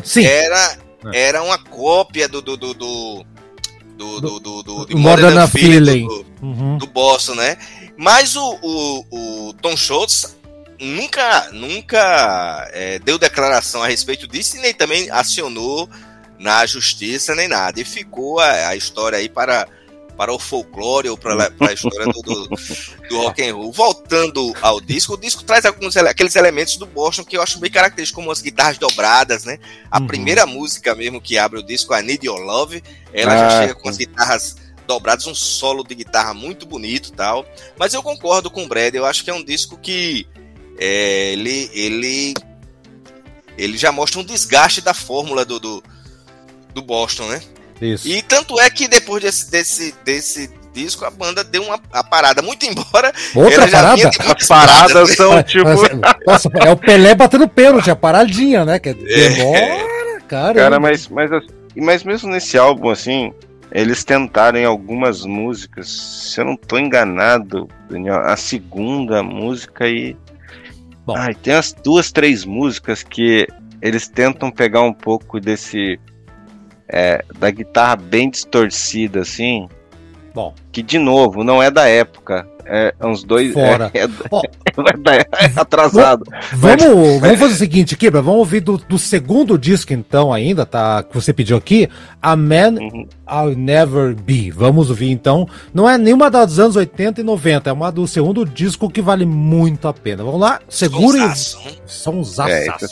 Sim. era, É. era uma cópia do. do, do, do do, do, do, do, de Modern Than Feeling. do- Uhum. do Boston, né? Mas o, o, o Tom Schultz nunca, nunca é, deu declaração a respeito disso e nem também acionou na justiça nem nada. E ficou a, a história aí para, para o folclore ou para, a história do, do, do rock and roll. Voltando ao disco, o disco traz alguns ele- aqueles elementos do Boston que eu acho bem característicos, como as guitarras dobradas, né? A Uhum. primeira música mesmo que abre o disco, a Need Your Love, ela Ah, já chega com as guitarras dobradas, um solo de guitarra muito bonito e tal. Mas eu concordo com o Brad, eu acho que é um disco que é, ele, ele, ele já mostra um desgaste da fórmula do, do, do Boston, né? Isso. E tanto é que depois desse, desse, desse disco a banda deu uma a parada, muito embora Outra ela já parada? As paradas são tipo. Nossa, é o Pelé batendo pênalti, a paradinha, né? Que É. demora, cara. Cara, mas, mas, assim, mas mesmo nesse álbum, assim, eles tentaram em algumas músicas, se eu não tô enganado, Daniel, a segunda música aí. Bom. Ai, tem as duas, três músicas que eles tentam pegar um pouco desse. É, da guitarra bem distorcida, assim. Bom. Que, de novo, não é da época. É uns dois. Fora. É, é, é é atrasado. Vamos, vamos fazer o seguinte, Kibra, vamos ouvir do, do segundo disco, então, ainda, tá? Que você pediu aqui. A Man Uhum. I'll Never Be. Vamos ouvir, então. Não é nenhuma dos anos 80 e 90, é uma do segundo disco que vale muito a pena. Vamos lá, segure. Sonsaço? São os É, esse é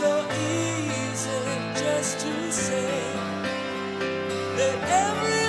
so easy just to say that every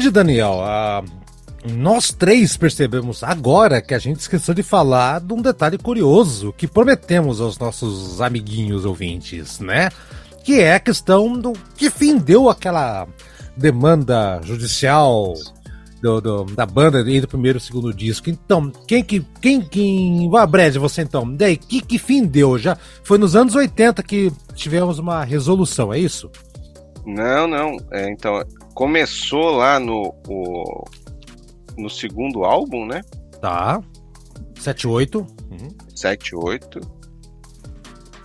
Brad e Daniel, ah, nós três percebemos agora que a gente esqueceu de falar de um detalhe curioso que prometemos aos nossos amiguinhos ouvintes, né? Que é a questão do que fim deu aquela demanda judicial do, do- da banda e do primeiro e segundo disco. Então, quem que. Quem que. Ah, Brad, você então. Daí, que, que fim deu? Já foi nos anos 80 que tivemos uma resolução, é isso? Não, não. É, então, começou lá no, o- no segundo álbum, né? Tá. 78. Uhum. 7, 8.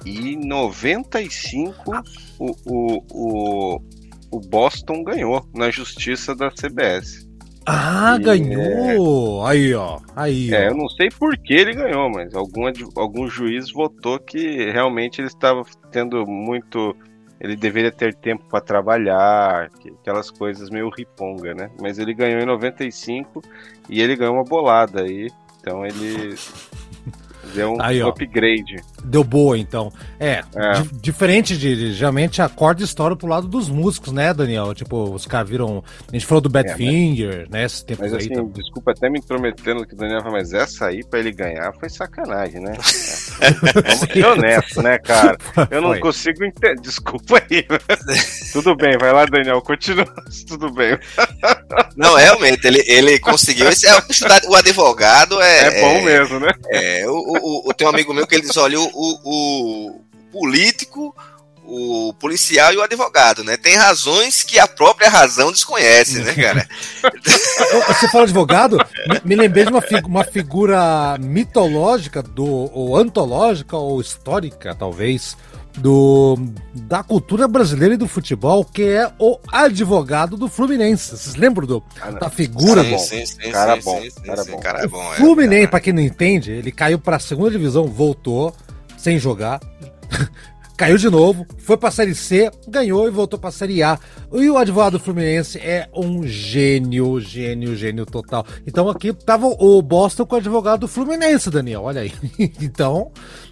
E 95 o, o, o, o Boston ganhou na justiça da CBS. Ah, E- ganhou! Aí, ó. Aí, É, ó. eu não sei por que ele ganhou, mas algum, algum juiz votou que realmente ele estava tendo muito. Ele deveria ter tempo para trabalhar, que- aquelas coisas meio riponga, né? Mas ele ganhou em 95 e ele ganhou uma bolada aí. Então ele deu um Aí, ó. upgrade. Deu boa, então. É, É. di- diferente de, geralmente a corda estoura pro lado dos músicos, né, Daniel? Tipo, os caras viram. A gente falou do Badfinger, né? Esses tempos Mas aí. assim, também. desculpa até me intrometendo que o Daniel falou, mas essa aí pra ele ganhar foi sacanagem, né? Vamos ser honesto, né, cara? Eu não Foi. consigo entender. Desculpa aí. Tudo bem, vai lá, Daniel, continua. Tudo bem. Não, realmente, ele, ele conseguiu. Esse é, o advogado é. É, bom mesmo, né? É, o, o, o- tem um amigo meu que ele diz: olha, o, o, o político, o policial e o advogado, né? Tem razões que a própria razão desconhece, né, cara? Você fala advogado? me, lembrei de uma, figu- uma figura mitológica, do, ou antológica, ou histórica, talvez, do, da cultura brasileira e do futebol, que é o advogado do Fluminense. Vocês lembram do, Ah, da figura Sim, do, sim, sim, Cara sim, bom, cara sim, bom. cara bom, é. Fluminense, pra quem não entende, ele caiu pra segunda divisão, voltou sem jogar. Caiu de novo, foi pra Série C, ganhou e voltou pra Série A. E o advogado do Fluminense é um gênio, gênio, gênio total. Então aqui tava o Boston com o advogado do Fluminense, Daniel, olha aí. Então,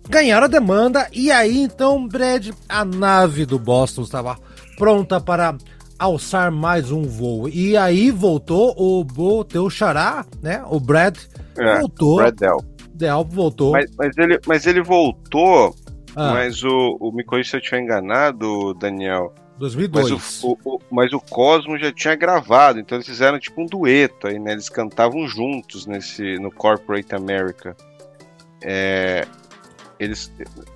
ganharam a demanda e aí então, Brad, a nave do Boston estava pronta para alçar mais um voo. E aí voltou o, o teu xará, né? O Brad É, voltou. Brad Del. Del voltou. Mas, mas, ele, mas ele voltou, Ah, mas o, o. Me corrija se eu estiver enganado, Daniel. Mas 2002. o, o, o- mas o Cosmo já tinha gravado, então eles fizeram tipo um dueto aí, né? Eles cantavam juntos nesse, no Corporate America. É, eles,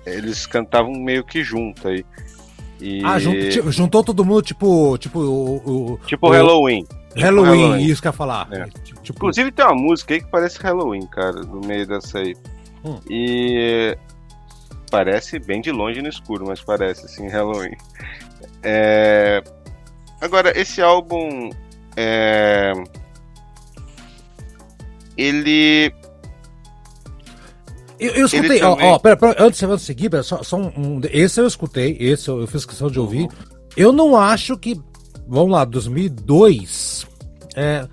eles cantavam meio que junto aí. E, Ah, jun- ti- juntou todo mundo, tipo, tipo o, o- tipo Halloween. Halloween, Halloween. isso que eu ia falar. É. Tipo, tipo, Inclusive tem uma música aí que parece Halloween, cara, no meio dessa aí. Hum. E parece bem de longe no escuro, mas parece assim Halloween. É, Agora, esse álbum. é, Ele. eu, eu escutei, ó, também- ó, pera, pera, antes de você seguir, pera, só, só um, um- esse eu escutei, esse eu, eu fiz questão de ouvir. Eu não acho que, vamos lá, 2002, é,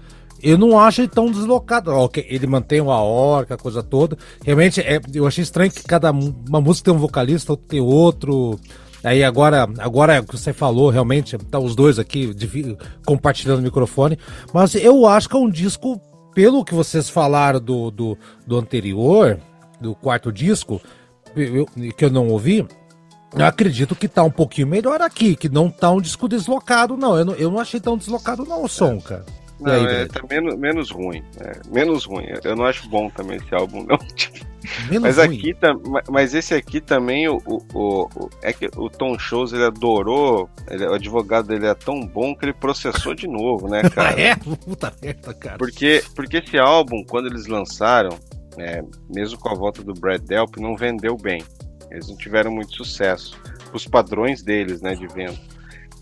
eu não acho ele tão deslocado. Ó, ok, ele mantém uma orca, a coisa toda. Realmente, é, eu achei estranho que cada uma música tem um vocalista, outra tem outro. Aí agora, agora é o que você falou, realmente, tá os dois aqui divi- compartilhando o microfone. Mas eu acho que é um disco, pelo que vocês falaram do, do, do anterior, do quarto disco, eu- que eu não ouvi, eu acredito que tá um pouquinho melhor aqui, que não tá um disco deslocado, não. Eu não, eu não achei tão deslocado, não, o som, cara. Não, aí, é, tá menos, menos ruim. é, menos ruim. Eu não acho bom também esse álbum, não. Menos Mas ruim. aqui mas esse aqui também o, o, o- é que o Tom Shows ele adorou, ele- o advogado dele é tão bom que ele processou de novo, né, Ah, cara? é? Puta merda, cara. Porque porque esse álbum quando eles lançaram, né, mesmo com a volta do Brad Delp, não vendeu bem. Eles não tiveram muito sucesso, os padrões deles, né, de venda.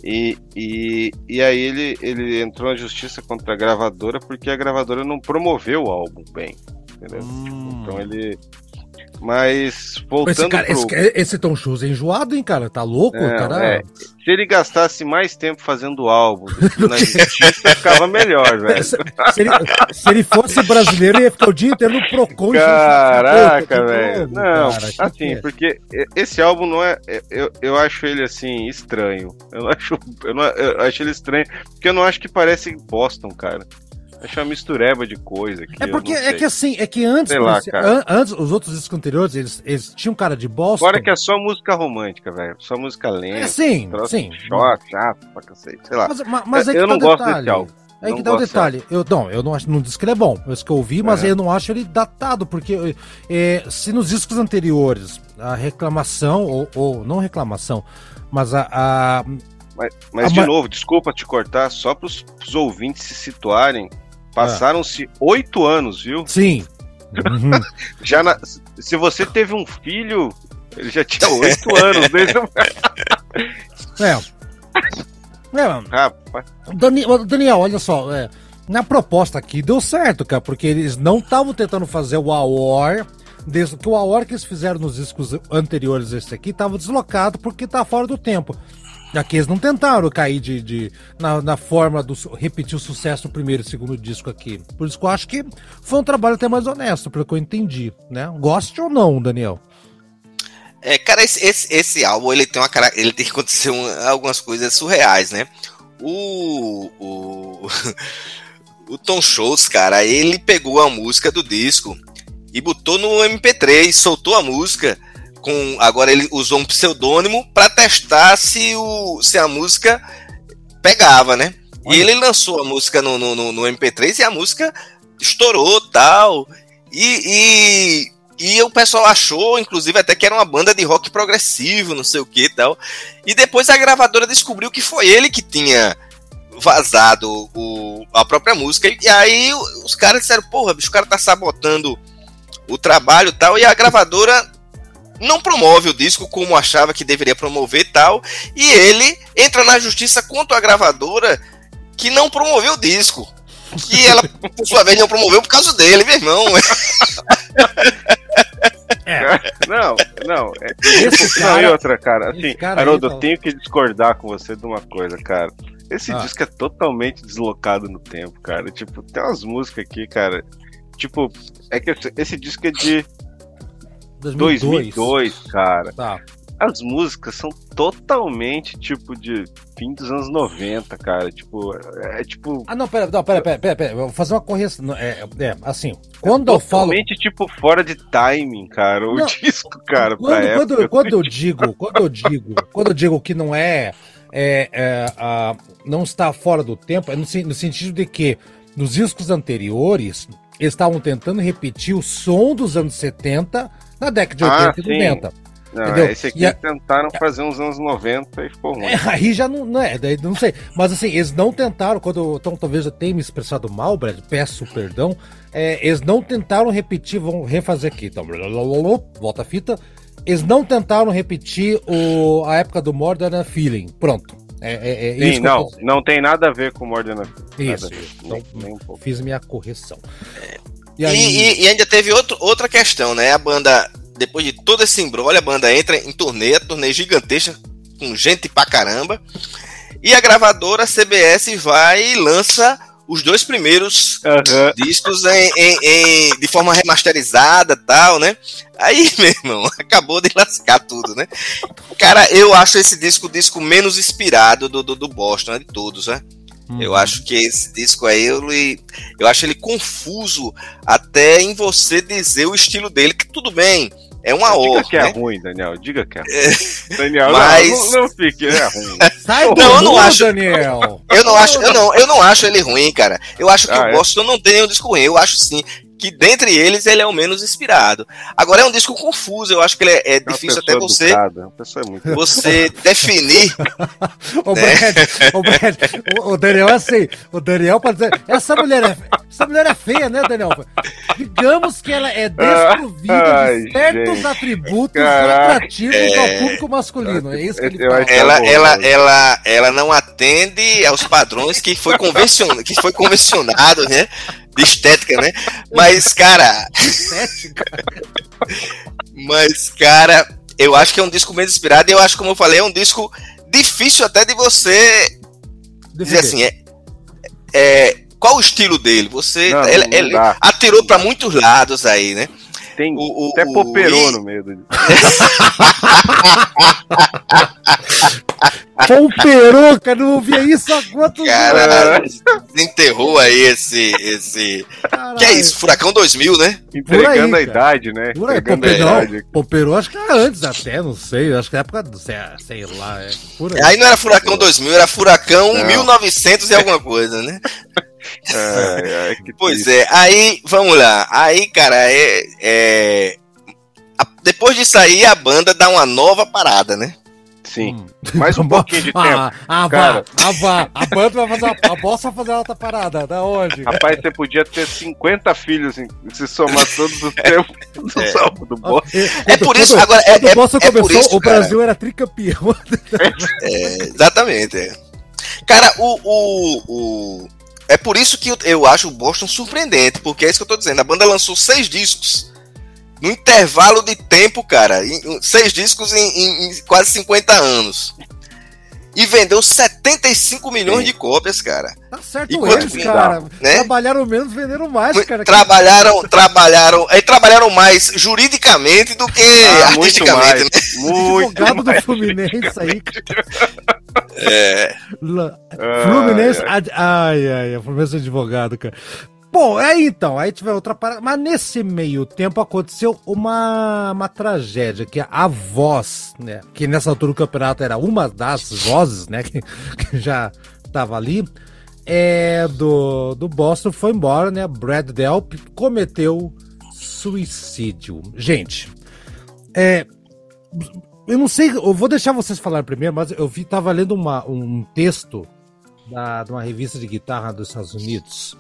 E, e, e aí ele, ele entrou na justiça contra a gravadora porque a gravadora não promoveu o álbum bem? Hum. Então ele. Mas Esse, voltando cara, pro... esse, esse Tom Cruise é enjoado, hein, cara? Tá louco? É, cara? é. Se ele gastasse mais tempo fazendo álbum na justiça, ficava melhor, velho. Se, se ele, se ele fosse brasileiro, ele ia ficar o dia inteiro no Procon. Caraca, velho. Não, cara, assim, é? porque esse álbum não é. Eu, eu acho ele assim, estranho. Eu não acho. Eu, não, eu acho ele estranho. Porque eu não acho que parece Boston, cara. Acho uma mistureba de coisa aqui. É eu porque é que assim, é que antes, lá, esse- an- antes os outros discos anteriores, eles, eles tinham cara de Boston. Fora que é só música romântica, velho. Só música lenta. É, sim, sim. Chato, chato pra cacete. Sei lá. Mas, mas, mas é que eu tá não o gosto detalhe. desse álbum. É Não que dá o gosto detalhe. Eu, não, eu não acho, não disse que ele é bom. Esse que eu ouvi, mas É. eu não acho ele datado, porque é, se nos discos anteriores a reclamação, ou, ou não reclamação, mas a. a- Mas, mas Ah, de novo, desculpa te cortar, só para os ouvintes se situarem. Ah. Passaram-se oito anos, viu? sim. Uhum. Já na- se você teve um filho, ele já tinha oito anos desde o. é. É. Rapaz, Dani- ô, Daniel, olha só, é, na proposta aqui deu certo, cara, porque eles não estavam tentando fazer o AOR, desde que o AOR que eles fizeram nos discos anteriores esse aqui estava deslocado porque tá fora do tempo. Aqui eles não tentaram cair de, de- na, na forma do repetir o sucesso do primeiro e segundo disco aqui. Por isso que eu acho que foi um trabalho até mais honesto, pelo que eu entendi, né? Goste ou não, Daniel? É, cara, esse, esse, esse álbum ele tem uma cara- ele tem que acontecer um- algumas coisas surreais, né? O, o o Tom Schultz, cara, ele pegou a música do disco e botou no MP3, soltou a música com agora ele usou um pseudônimo para testar se o se a música pegava, né? E Olha. ele lançou a música no, no, no- no MP3 e a música estourou tal. E, e, e o pessoal achou, inclusive, até que era uma banda de rock progressivo, não sei o que e tal. E depois a gravadora descobriu que foi ele que tinha vazado o, a própria música. E aí os caras disseram, porra, bicho, o cara tá sabotando o trabalho e tal. E a gravadora não promove o disco como achava que deveria promover e tal. E ele entra na justiça contra a gravadora que não promoveu o disco. Que ela, por sua vez, não promoveu por causa dele, meu irmão. não, não. É, Esse não, e cara, outra, cara. Assim, cara aí Haroldo, eu tenho que discordar com você de uma coisa, cara. Esse Ah. disco é totalmente deslocado no tempo, cara. Tipo, tem umas músicas aqui, cara. Tipo, é que esse, esse disco é de 2002, cara. Tá. As músicas são totalmente, tipo, de fim dos anos 90, cara. Tipo, é, é tipo. Ah, não, pera, não, pera, pera, pera, pera, eu vou fazer uma correção. É, é, assim, quando eu falo. Totalmente, tipo, fora de timing, cara. O Não, disco, cara, pra Quando, época. quando, quando eu digo, quando eu digo, quando eu digo que não é, é, é, ah, não está fora do tempo, é no, no sentido de que nos discos anteriores eles estavam tentando repetir o som dos anos 70 na década de Ah, 80 e sim. 90. Não, entendeu? esse aqui E a- tentaram fazer uns anos 90 e ficou ruim. É, aí já não, não é, daí não sei. Mas assim, eles não tentaram, quando então, talvez eu tenha me expressado mal, Brad, peço perdão. é, eles não tentaram repetir, vamos refazer aqui. Então, volta a fita. Eles não tentaram repetir o, a época do Modern Feeling. Pronto. É, é, é Sim, não, não tem nada a ver com Modern ver, isso. Então, nem um pouco. Fiz minha correção. E E, e- ainda teve outro, outra questão, né? A banda, depois de todo esse embrolho, a banda entra em turnê, a turnê gigantesca, com gente pra caramba. E a gravadora CBS vai e lança os dois primeiros Aham. discos em, em- em- de forma remasterizada e tal, né? Aí, meu irmão, acabou de lascar tudo, né? Cara, eu acho esse disco o disco menos inspirado do, do, do Boston, né, de todos, né? Uhum. Eu acho que esse disco aí, eu, eu acho ele confuso até em você dizer o estilo dele, que tudo bem, é uma Diga obra, que é né? ruim, Daniel. Diga que é ruim. Daniel, não, Mas- não, não fique, é ruim. Sai do Não, eu não mundo, acho- Daniel! Eu não acho, eu não, eu não acho ele ruim, cara. Eu acho que Ah, o é? Boston não tem um disco ruim. Eu acho sim que dentre eles ele é o menos inspirado. Agora é um disco confuso. Eu acho que ele é, é É difícil até você educada, muito você definir. O Né? O, Brad, o, o Daniel é assim, o Daniel pode dizer, essa mulher é, essa mulher é feia, né, Daniel? Digamos que ela é desprovida Ai, de certos gente. atributos Caraca. atrativos ao público masculino. É isso que ele Eu fala. acho- Ela, bom, ela, né? ela, ela não atende aos padrões que foi convencionado, que foi convencionado, né? De estética, né? Mas, cara, Estética. Mas, cara, eu acho que é um disco menos inspirado e eu acho, como eu falei, é um disco difícil até de você dizer assim, é, é, qual o estilo dele? Você Não, ele, não ele dá. atirou pra muitos lados aí, né? Tem O- o- até o- Poperô e- no meio do Pô, peruca, não ouvia isso há quantos Cara, desenterrou aí esse esse anos? que é isso? Furacão 2000, né? Entregando aí, a idade, né? Por aí, acho que era antes até, não sei. Acho que é época do. Sei, sei lá, é. Por aí. Aí não era Furacão 2000, era Furacão Não. 1900 e alguma coisa, né? É, que Pois triste. é, aí, vamos lá. Aí, cara, é. é- depois disso aí, a banda dá uma nova parada, né? Sim. Hum. Mais um pouquinho de tempo. Ah, ah, vá, cara. ah, vá. A banda vai fazer uma, a bossa vai fazer outra parada. Da onde? Rapaz, você podia ter 50 filhos se somar todos os tempos do É. salvo do boss. É por isso, agora, é, é, Bossa é começou, isso, o cara. Brasil era tricampeão. É, exatamente. é. Cara, o, o, o- É por isso que eu, eu acho o Boston surpreendente, porque é isso que eu tô dizendo. A banda lançou seis discos. No intervalo de tempo, cara. em- seis discos em, em- em quase 50 anos. E vendeu 75 milhões Sim. de cópias, cara. Tá certo Enquanto eles, que- cara. né? Trabalharam menos, venderam mais, cara. trabalharam, trabalharam, eh, trabalharam mais juridicamente do que Ah, muito artisticamente, mais. né? Muito Advogado do mais. Fluminense aí. cara. É, Ah, Fluminense. é. Ai, ai, ai, Fluminense é advogado, cara. Bom, aí então, aí tiver outra parada. Mas nesse meio tempo aconteceu uma, uma tragédia, que a voz, né? Que nessa altura do campeonato era uma das vozes, né? Que, que já tava ali. É, do, do Boston foi embora, né? Brad Delp cometeu suicídio. Gente, é, eu não sei, eu vou deixar vocês falarem primeiro, mas eu vi, tava lendo uma, um texto da, de uma revista de guitarra dos Estados Unidos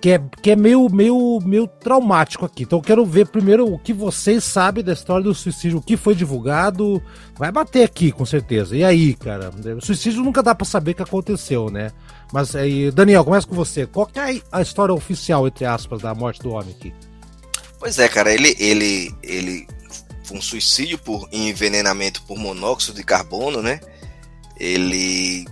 que é, que é meio, meio, meio traumático aqui. Então eu quero ver primeiro o que vocês sabem da história do suicídio, o que foi divulgado. Vai bater aqui, com certeza. E aí, cara? Suicídio nunca dá pra saber o que aconteceu, né? Mas aí, Daniel, começa com você. Qual é a história oficial, entre aspas, da morte do homem aqui? Pois é, cara, ele, ele, ele foi um suicídio por envenenamento por monóxido de carbono, né? Ele,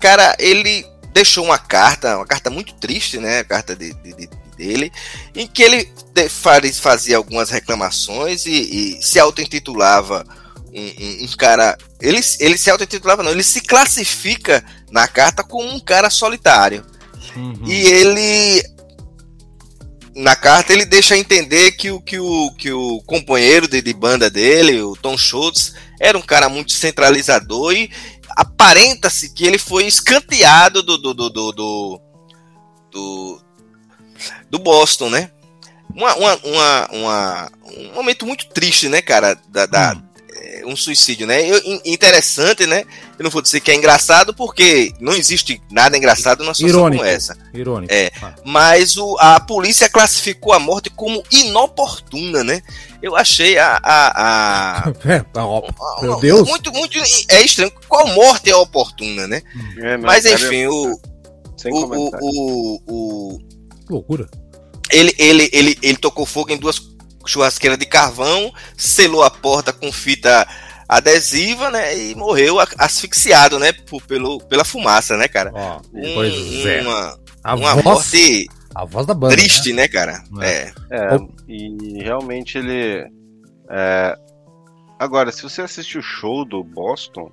cara, ele deixou uma carta, uma carta muito triste, né? A carta de, de- de- dele, em que ele fazia algumas reclamações e, e se auto-intitulava um, um- um cara. Ele, ele se auto-intitulava, não, ele se classifica na carta como um cara solitário. E ele. Na carta ele deixa entender que o, que o, que o companheiro de, de banda dele, o Tom Schultz, era um cara muito centralizador e aparenta-se que ele foi escanteado do, do, do, do, do, do, do Boston, né? Uma, uma, uma, uma- um momento muito triste, né, cara? Da, da- é, um suicídio, né? Eu- in- interessante, né? Eu não vou dizer que é engraçado, porque não existe nada engraçado numa situação Irônico. como essa. Irônico. É. Ah. Mas o, a polícia classificou a morte como inoportuna, né? Eu achei a. a, a- É, a- Meu Deus. Muito, muito. É estranho. Qual morte é oportuna, né? É, não, Mas cara, enfim, o, sem o, o, o, o- que loucura. ele, ele, ele, ele tocou fogo em duas churrasqueiras de carvão, selou a porta com fita adesiva, né? E morreu asfixiado, né? Por, pelo, pela fumaça, né, cara? Ó, Um- pois é. Uma, A uma voz, morte a voz da banda. triste, né, cara? É. É. É, e realmente ele. é, Agora, se você assistir o show do Boston,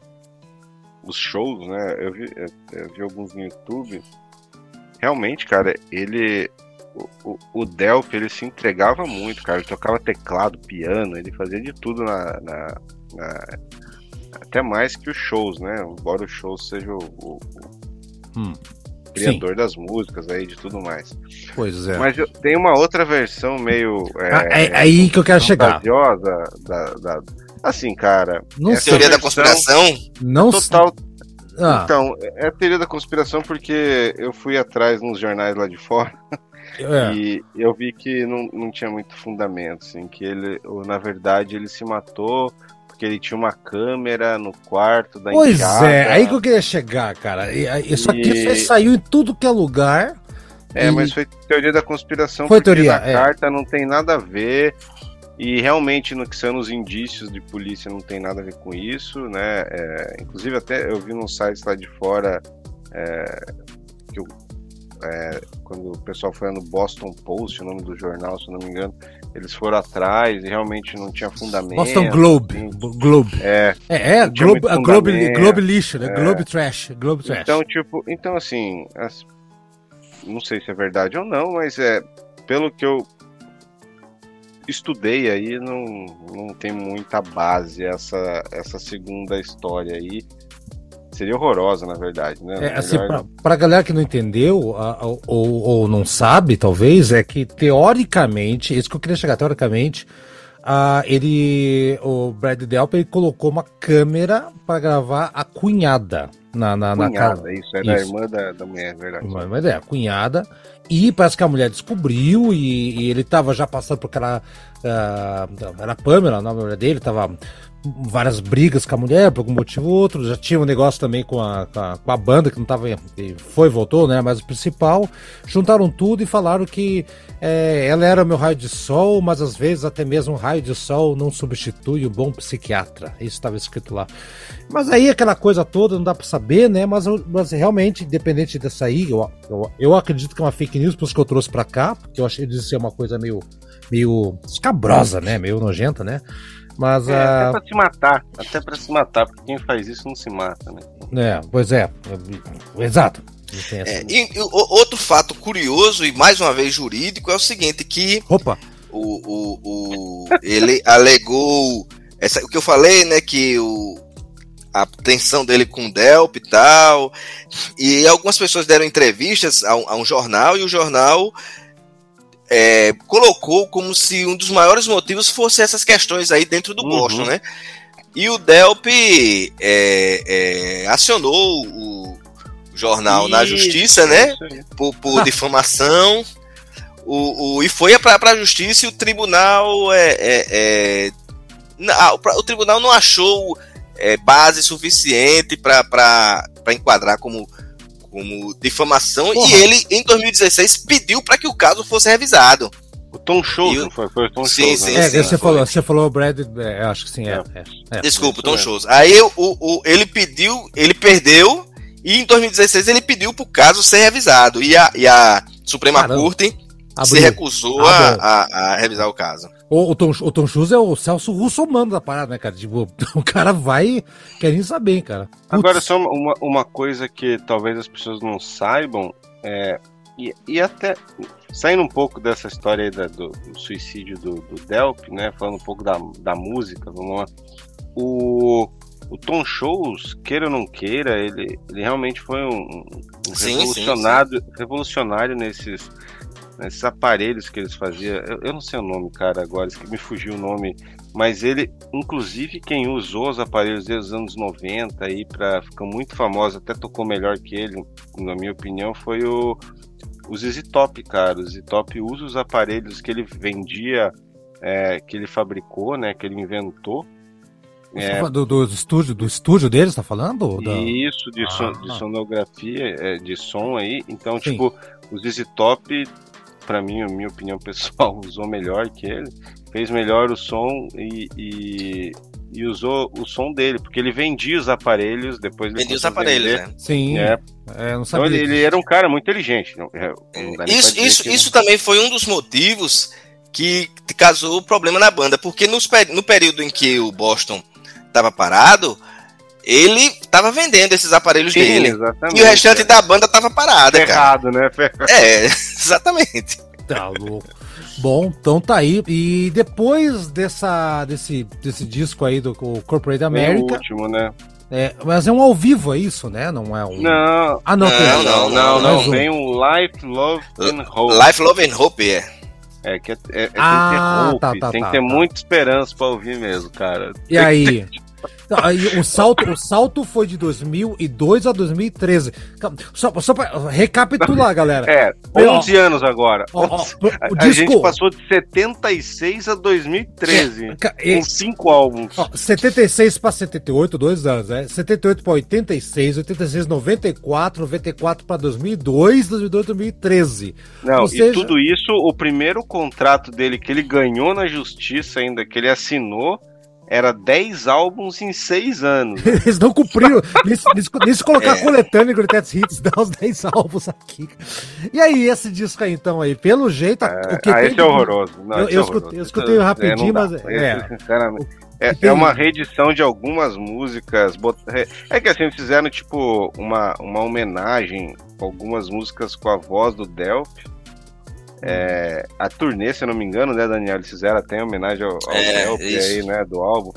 os shows, né? Eu vi, eu- vi alguns no YouTube. Realmente, cara, ele. O, o, o Delph, ele se entregava muito, cara. Ele tocava teclado, piano, ele fazia de tudo na- na- até mais que os shows, né? Embora o show seja o, o- o Hum, criador das músicas aí, de tudo mais. Pois é. Mas eu- tem uma outra versão meio. Ah, é, é aí que eu quero chegar. da, da- Assim, cara. Não sei. Teoria da conspiração. Não Total. Ah, Então, é a teoria da conspiração porque eu fui atrás nos jornais lá de fora é. e eu vi que não, não tinha muito fundamento, assim, que ele, ou, na verdade, ele se matou porque ele tinha uma câmera no quarto da Pois enteada. é, aí que eu queria chegar, cara. E- e- Isso aqui E- saiu em tudo que é lugar. É, E- mas foi teoria da conspiração Foi porque teoria, na é. carta não tem nada a ver. E realmente, no que são os indícios de polícia, não tem nada a ver com isso, né? É, inclusive, até eu vi num site lá de fora é, que eu, é, quando o pessoal foi no Boston Post, o nome do jornal, se não me engano, eles foram atrás e realmente não tinha fundamento. Boston Globe. assim. Globe. É, É, é Globe, Globe. Globe lixo, né? É. Globe trash. Globe trash. Então, tipo, então assim, as- não sei se é verdade ou não, mas é pelo que eu estudei aí, não, não tem muita base essa, essa segunda história aí. Seria horrorosa, na verdade, né? É, assim, pra galera que não entendeu, a- ou, ou não sabe, talvez, é que teoricamente, isso que eu queria chegar, teoricamente, ah, ele, o Brad Delp, ele colocou uma câmera para gravar a cunhada na, na, na Cunhada, casa. isso, é da Isso. irmã da, da mulher, é verdade. Uma, uma ideia, a cunhada. E parece que a mulher descobriu e, e ele tava já passando por aquela. ah, era a Pamela, o nome dele, tava várias brigas com a mulher por algum motivo ou outro. Já tinha um negócio também com a, com a, com a banda que não tava. Foi, voltou, né? Mas o principal. Juntaram tudo e falaram que é, ela era meu raio de sol, mas às vezes até mesmo um raio de sol não substitui o bom psiquiatra. Isso estava escrito lá. Mas aí aquela coisa toda não dá pra saber, né? Mas, mas realmente, independente dessa aí, eu, eu, eu acredito que é uma fake news, por isso que eu trouxe pra cá, porque eu achei de ser uma coisa meio, meio escabrosa, né? Meio nojenta, né? Mas, É, ah, até pra se matar, até pra se matar, porque quem faz isso não se mata, né? é, pois é, exato. É, e, e o- outro fato curioso e mais uma vez jurídico é o seguinte, que Opa, o, o, o- ele alegou essa, o que eu falei, né, que o, a tensão dele com o Delp e tal, e algumas pessoas deram entrevistas a a um jornal e o jornal é, colocou como se um dos maiores motivos fosse essas questões aí dentro do Uhum. Boston, né? E o Delp é, é, acionou o jornal na Isso, justiça, né? por, por difamação. O, o, e foi para a justiça e o tribunal é, é, é, na- o, pra- o tribunal não achou é, base suficiente para enquadrar como, como difamação Porra. e ele em 2016 pediu para que o caso fosse revisado. O Tom Shows, E o- não foi? Foi o Tom Sim, Shows, sim, né? é, sim, você, foi. falou, você falou Brad, é, acho que sim, é. é, é. Desculpa, isso Tom mesmo. Shows. Aí o, o, ele pediu, ele perdeu e em 2016 ele pediu para o caso ser revisado e a, e a Suprema Caramba. Corte se Abriu. recusou Ah, a, a, a revisar o caso. O, o, Tom, o Tom é o Celso Russomano da parada, né, cara? Tipo, o cara vai querendo saber, hein, cara. Putz. Agora, só uma- uma, coisa que talvez as pessoas não saibam, é, e, e até saindo um pouco dessa história aí da- do, do suicídio do, do Delp, né? Falando um pouco da, da música, vamos lá. O, o Tom Shows, queira ou não queira, ele, ele realmente foi um, um Sim, revolucionário, revolucionário nesses, nesses aparelhos que eles faziam. Eu, eu não sei o nome, cara, agora, que me fugiu o nome. Mas ele, inclusive, quem usou os aparelhos desde os anos 90 aí para ficar muito famoso, até tocou melhor que ele, na minha opinião, foi o, o ZZ Top, cara. O ZZ Top usa os aparelhos que ele vendia, é, que ele fabricou, né, que ele inventou. É, Do, do, estúdio, do estúdio deles, tá falando? Da- isso, de, son- Ah. de sonografia, é, de som aí. Então, Sim. tipo, o ZZ Top, pra mim, a minha opinião pessoal, usou melhor que ele. Fez melhor o som e, e, e usou o som dele, porque ele vendia os aparelhos, depois ele Vendia os aparelhos, vender. né? Sim, É. é, não Então ele, ele era um cara muito inteligente. Não, é, não Isso, isso, isso também foi um dos motivos que causou o problema na banda, porque nos no período em que o Boston estava parado, ele estava vendendo esses aparelhos Sim, dele. exatamente. E o restante é. da banda estava parada, cara. Ferrado, né? Ferrado. É, exatamente. Tá louco. Bom, então tá aí. E depois dessa, desse, desse disco aí do o Corporate Bem o America, último, né? é, mas é um ao vivo, é isso, né? Não é um. Não, Ah, não, Não, tem- não, não, não, um. Vem um Life, Love and Hope. Life, Love and Hope, é. É, que é, é- é- Ah, tem que ter hope, tá, tá, tem tá, que ter tá. muita esperança pra ouvir mesmo, cara. E aí? Não, aí o salto, o salto foi de 2002 a 2013. Calma, Só, só pra recapitular, galera. É, Ó, 11 anos agora. Ó, ó, 11. o A, disco- gente passou de 76 a 2013. É, com cinco álbuns. Ó, 76 para 78, dois anos, né? 78 para 86, 86, 94, 94 para 2002, 2002, 2013. Não, ou seja- e tudo isso, o primeiro contrato dele que ele ganhou na justiça ainda, que ele assinou, era 10 álbuns em 6 anos. Eles não cumpriram. Nisso, colocar É. coletânea Greatest Hits, dá os 10 álbuns aqui. E aí, esse disco aí, então, aí, pelo jeito, o que ah, esse é horroroso. Não, Eu- esse eu é escutei- horroroso. eu escutei rapidinho, não dá. mas- é. sinceramente. É, é uma reedição de algumas músicas. bot- é- É que assim, fizeram tipo uma, uma homenagem a algumas músicas com a voz do Delp. É, a turnê, se eu não me engano, né, Daniel? Eles fizeram até em homenagem ao, ao É, isso. aí, né, do álbum.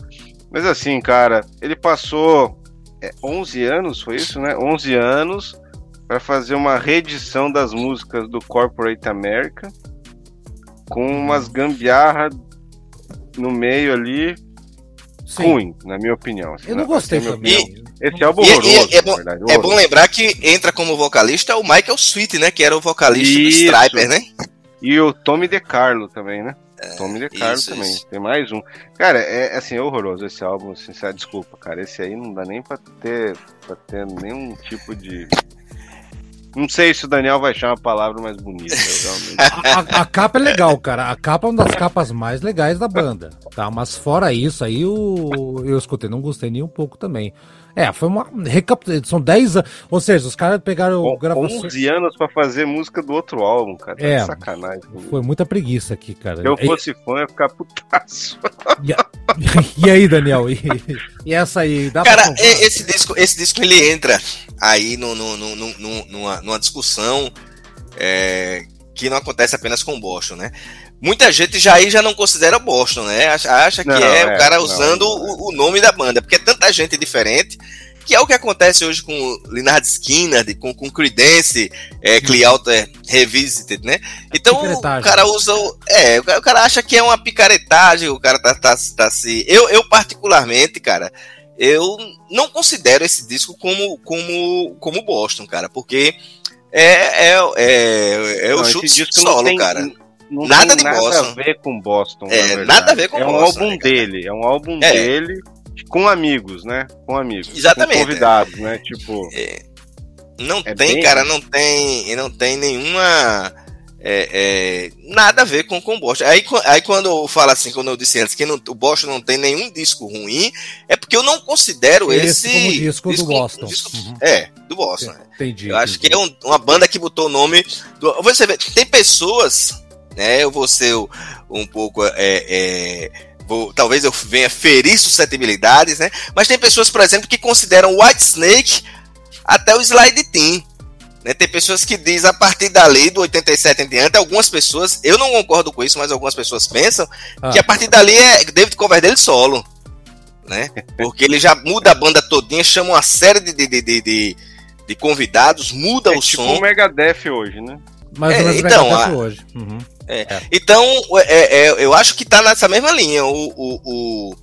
Mas assim, cara, ele passou é, 11 anos, foi isso, né? 11 anos para fazer uma reedição das músicas do Corporate America com umas gambiarra no meio ali Sim. ruim, na minha opinião. assim, Eu não gostei também. Esse álbum E- e- horroroso, é bom- na verdade. É bom lembrar que entra como vocalista o Michael Sweet, né? Que era o vocalista Isso. do Striper, né? E o Tommy DeCarlo também, né? Tommy DeCarlo isso, também. isso. Tem mais um. Cara, é assim, é horroroso esse álbum, sincero. Desculpa, cara. Esse aí não dá nem pra ter, pra ter nenhum tipo de. Não sei se o Daniel vai achar uma palavra mais bonita, eu realmente. A, a capa é legal, cara. A capa é uma das capas mais legais da banda. Tá? Mas fora isso aí, o, eu escutei, não gostei nem um pouco também. É, foi uma recapitulação. São 10 anos. Ou seja, os caras pegaram On- gravações. 11 anos pra fazer música do outro álbum, cara. É. sacanagem. comigo. Foi muita preguiça aqui, cara. Se eu E- fosse fã, eu ia ficar putaço. E, e aí, Daniel? E, e essa aí? Dá Cara, e- esse disco, esse disco ele entra aí no, no, no, no- no- numa, numa discussão é, que não acontece apenas com o Boston, né? Muita gente já aí já não considera Boston, né? Acha, acha que Não, é, é, o cara não, usando não o, o nome da banda, porque é tanta gente diferente. Que é o que acontece hoje com o Leonard Skinner, com, com Creedence, é, Clearwater Revisited, né? Então o cara usa. o- É, o cara, o cara acha que é uma picaretagem, o cara tá, tá, tá se. Eu, eu, particularmente, cara, eu não considero esse disco como, como, como Boston, cara, porque é, é, é, é o Não, chute solo, tem- cara. Não Nada tem de nada Boston. a ver com Boston. É, nada a ver com É um Boston, álbum né, dele, é um álbum É. dele com amigos, né? Com amigos. Exatamente, Com convidados, né? Tipo, Não É tem, bem- cara, não tem, não tem nenhuma é, é, nada a ver com com o Boston. Aí, aí quando eu falo assim, quando eu disse antes que não- o Boston não tem nenhum disco ruim, é porque eu não considero Esse esse, como disco do Boston. disco- Uhum. É, do Boston. né? Entendi. Eu acho entendi. que é um- uma banda que botou o nome. Do, você vê, tem pessoas, né? Eu vou ser um pouco. É, é, vou- talvez eu venha ferir suscetibilidades, né? Mas tem pessoas, por exemplo, que consideram White Snake até o Slide Team. Né? Tem pessoas que dizem a partir dali, do 87 em diante, algumas pessoas, eu não concordo com isso, mas algumas pessoas pensam Ah. que a partir dali é David Coverdale solo. Né? Porque ele já muda a banda todinha, chama uma série de, de, de, de, de- convidados, muda é o tipo som. o Megadeth hoje, né? Mais É, ou menos então, a- hoje. Uhum. Então, é, é, eu acho que tá nessa mesma linha. O, o, o,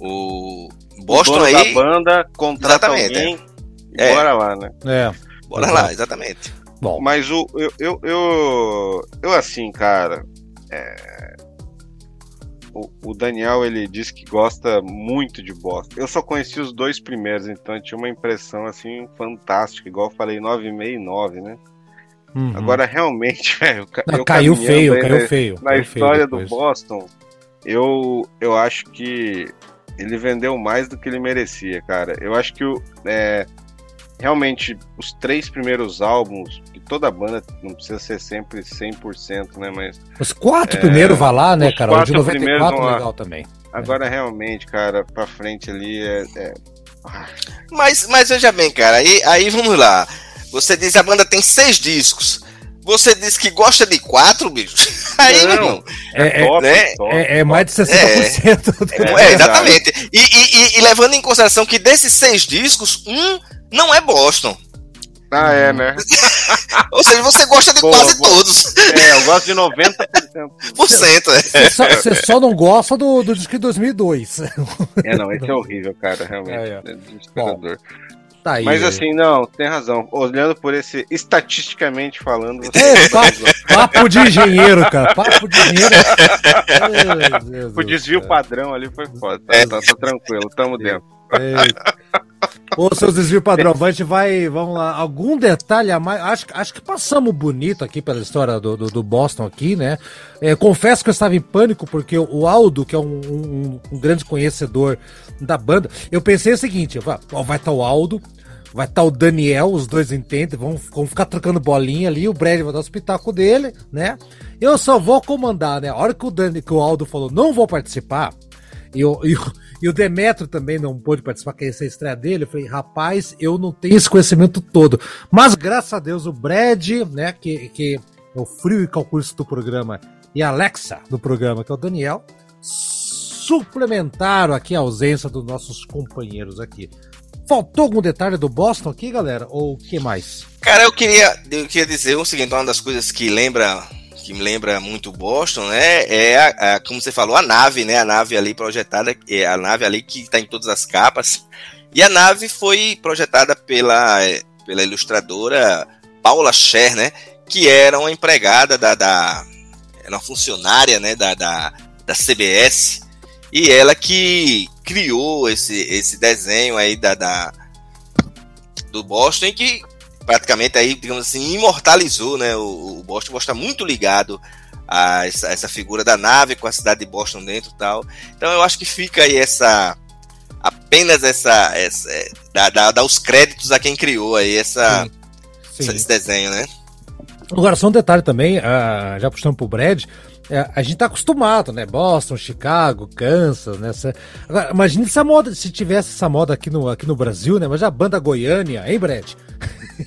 o Boston o aí. da banda contrata Exatamente, alguém e É. bora lá, né? É. Bora lá, exatamente. Bom, Mas o, eu, eu, eu, eu, assim, cara. é, o, o Daniel ele disse que gosta muito de Boston. Eu só conheci os dois primeiros, então eu tinha uma impressão assim fantástica, igual eu falei 9,5 e 9, né? Uhum. Agora realmente, velho, Não, caiu feio, caiu na- feio. na caiu feio história do. Boston, eu, eu acho que ele vendeu mais do que ele merecia, cara. Eu acho que o, é, realmente os três primeiros álbuns, que toda banda não precisa ser sempre 100%, né? Mas Os quatro primeiros vai lá, né, cara? O de quatro primeiros 94 vão lá. legal também. agora realmente, cara, pra frente ali é. é- ah, Mas, mas veja bem, cara, aí, aí vamos lá. Você diz que a banda tem seis discos. Você diz que gosta de quatro, bicho. Aí, Não, irmão, É, é, top, né? top. é, é mais de 60%. É É, verdade. exatamente. E, e- e- e levando em consideração que desses seis discos, um não é Boston. Ah, é, né? Ou seja, você gosta de Boa, quase boa. todos. É, eu gosto de 90%. 100%, é. Você só, você só não gosta do, do disco de 2002. É, não, esse é horrível, cara, realmente. É, é. É. Tá aí. Mas assim, não, tem razão. Olhando por esse, estatisticamente falando, você É, papo, papo de engenheiro, cara. Papo de engenheiro. O desvio cara. padrão ali foi foda. Tá, tá, tá tranquilo, tamo dentro. Eita. Ô, seus desvios padrão, a gente vai, vamos lá, algum detalhe a mais, acho, acho que passamos bonito aqui pela história do, do, do Boston aqui, né, É, confesso que eu estava em pânico, porque o Aldo, que é um, um- um grande conhecedor da banda, eu pensei o seguinte, vai vai estar o Aldo, vai estar o Daniel, os dois entendem, vão, vão ficar trocando bolinha ali, o Brad vai dar o espetáculo dele, né, eu só vou comandar, né, a hora que o, Dani, que o Aldo falou, não vou participar, e o, e, o, o Demetrio também não pôde participar, que essa é a estreia dele. Eu falei, rapaz, eu não tenho esse conhecimento todo. Mas graças a Deus, o Brad, né, que, que é o frio e calculista do programa, e a Alexa do programa, que é o Daniel, suplementaram aqui a ausência dos nossos companheiros aqui. Faltou algum detalhe do Boston aqui, galera? Ou o que mais? Cara, eu queria, eu queria dizer o seguinte, uma das coisas que lembra, que me lembra muito Boston, né, é a, a- como você falou, a nave, né, a nave ali projetada, é a nave ali que está em todas as capas, e a nave foi projetada pela, eh, pela ilustradora Paula Scher, né, que era uma empregada da, da era uma funcionária, né, da, da, da CBS, e ela que criou esse, esse desenho aí da, da do Boston que praticamente aí, digamos assim, imortalizou, né? O, o Boston está muito ligado a essa, essa figura da nave com a cidade de Boston dentro e tal. Então eu acho que fica aí essa apenas essa, essa é, dá, dá, dá os créditos a quem criou aí essa, Sim. esse desenho, né? Agora, só um detalhe também, ah, já puxando pro Brad, é, a gente tá acostumado, né? Boston, Chicago, Kansas, né? Essa- Agora, imagine se a moda, se tivesse essa moda aqui no, aqui no Brasil, né? Mas a banda Goiânia, hein, Brad?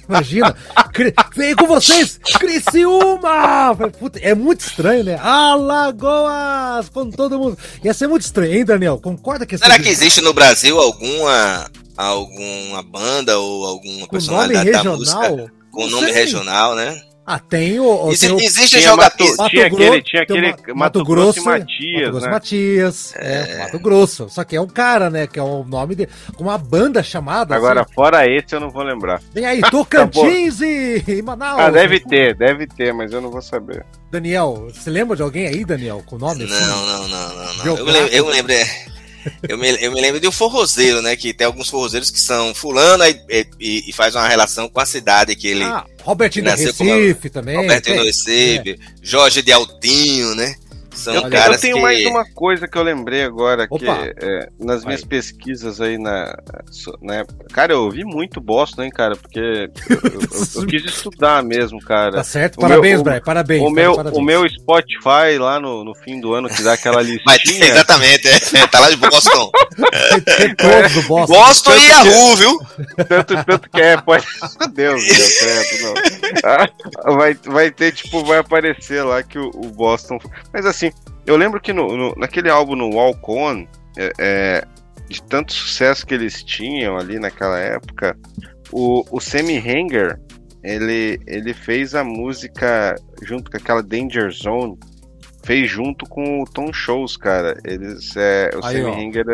Imagina, Cri- vem com vocês, Criciúma! Puta, é muito estranho, né? Alagoas! Com todo mundo. Ia ser muito estranho, hein, Daniel? Concorda que Será que existe no Brasil alguma alguma banda ou alguma com personalidade da música com nome regional, né? Ah, tem o. o- Existe, tem o- existe Tinha jogador. Mato- tinha aquele- tinha tem o aquele Ma- Mato Grosso e Matias, Mato Grosso né? Matias, é, Mato Grosso. Só que é um cara, né? Que é o nome de. Com uma banda chamada. Agora, assim, fora esse, eu não vou lembrar. vem aí, Tocantins e, e Manaus. Ah, deve ter, deve ter, mas eu não vou saber. Daniel, você lembra de alguém aí, Daniel, com nome Não, assim? não, não, não, não. Eu lembro, eu me lembro, é, eu me, eu me lembro de um forrozeiro, né? Que tem alguns forrozeiros que são fulano e, e, e faz uma relação com a cidade que ele. Ah, Robertinho do Recife também. Roberto tem. do Recife, Jorge de Altinho, né? São Eu, tenho- eu caras tenho que. mais uma coisa que eu lembrei agora, que Opa. é, nas Vai. minhas pesquisas aí na, na época. Cara, eu ouvi muito Boston, hein, cara, porque eu, eu- eu quis estudar mesmo, cara. Tá certo? O Parabéns, Brian. Parabéns. O meu, parabéns. o meu Spotify lá no, no fim do ano que dá aquela Mas, listinha. exatamente, é, tá lá de Boston. Do Boston. Boston e Tanto que- Yahoo, viu? tanto, tanto que é, pode. Deus, Deus, credo, não. Ah, vai, vai ter, tipo, vai aparecer lá que o, o Boston. Mas assim, eu lembro que no, no- naquele álbum no Walk On, é, é, de tanto sucesso que eles tinham ali naquela época, o, o Sammy Hanger, ele, ele fez a música junto com aquela Danger Zone, fez junto com o Tom Shows, cara. Eles, é, o Aí, Sammy ó. Hanger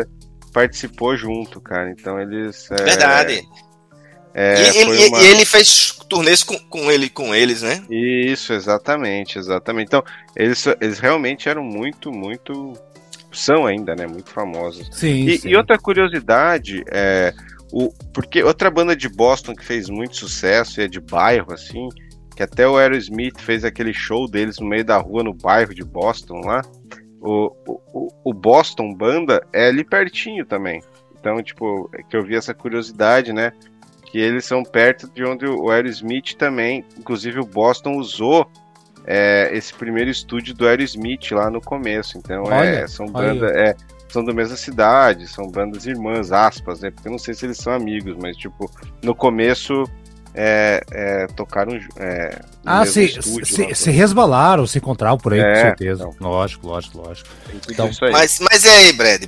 participou junto, cara. Então eles. é, Verdade. é, e, ele, foi uma- e ele fez turnês com, com, ele, com eles, né? Isso, exatamente, exatamente. Então, eles, eles realmente eram muito, muito. São ainda, né? Muito famosos. Sim, E, sim. e outra curiosidade, é, o, porque outra banda de Boston que fez muito sucesso e é de bairro, assim, que até o Aerosmith fez aquele show deles no meio da rua no bairro de Boston lá. O, o, o- o Boston Banda é ali pertinho também. Então, tipo, é que eu vi essa curiosidade, né? Que eles são perto de onde o Aerosmith também, inclusive o Boston usou é, esse primeiro estúdio do Aerosmith lá no começo. Então, é, Olha, são aí, bandas. É, são da mesma cidade, são bandas irmãs, aspas, né? Porque eu não sei se eles são amigos, mas tipo, no começo é, é, tocaram é, no Ah, mesmo se, estúdio se, lá, se resvalaram, se encontraram por aí, com É, certeza. então. Lógico, lógico, lógico. então. Mas, mas e aí, Brad?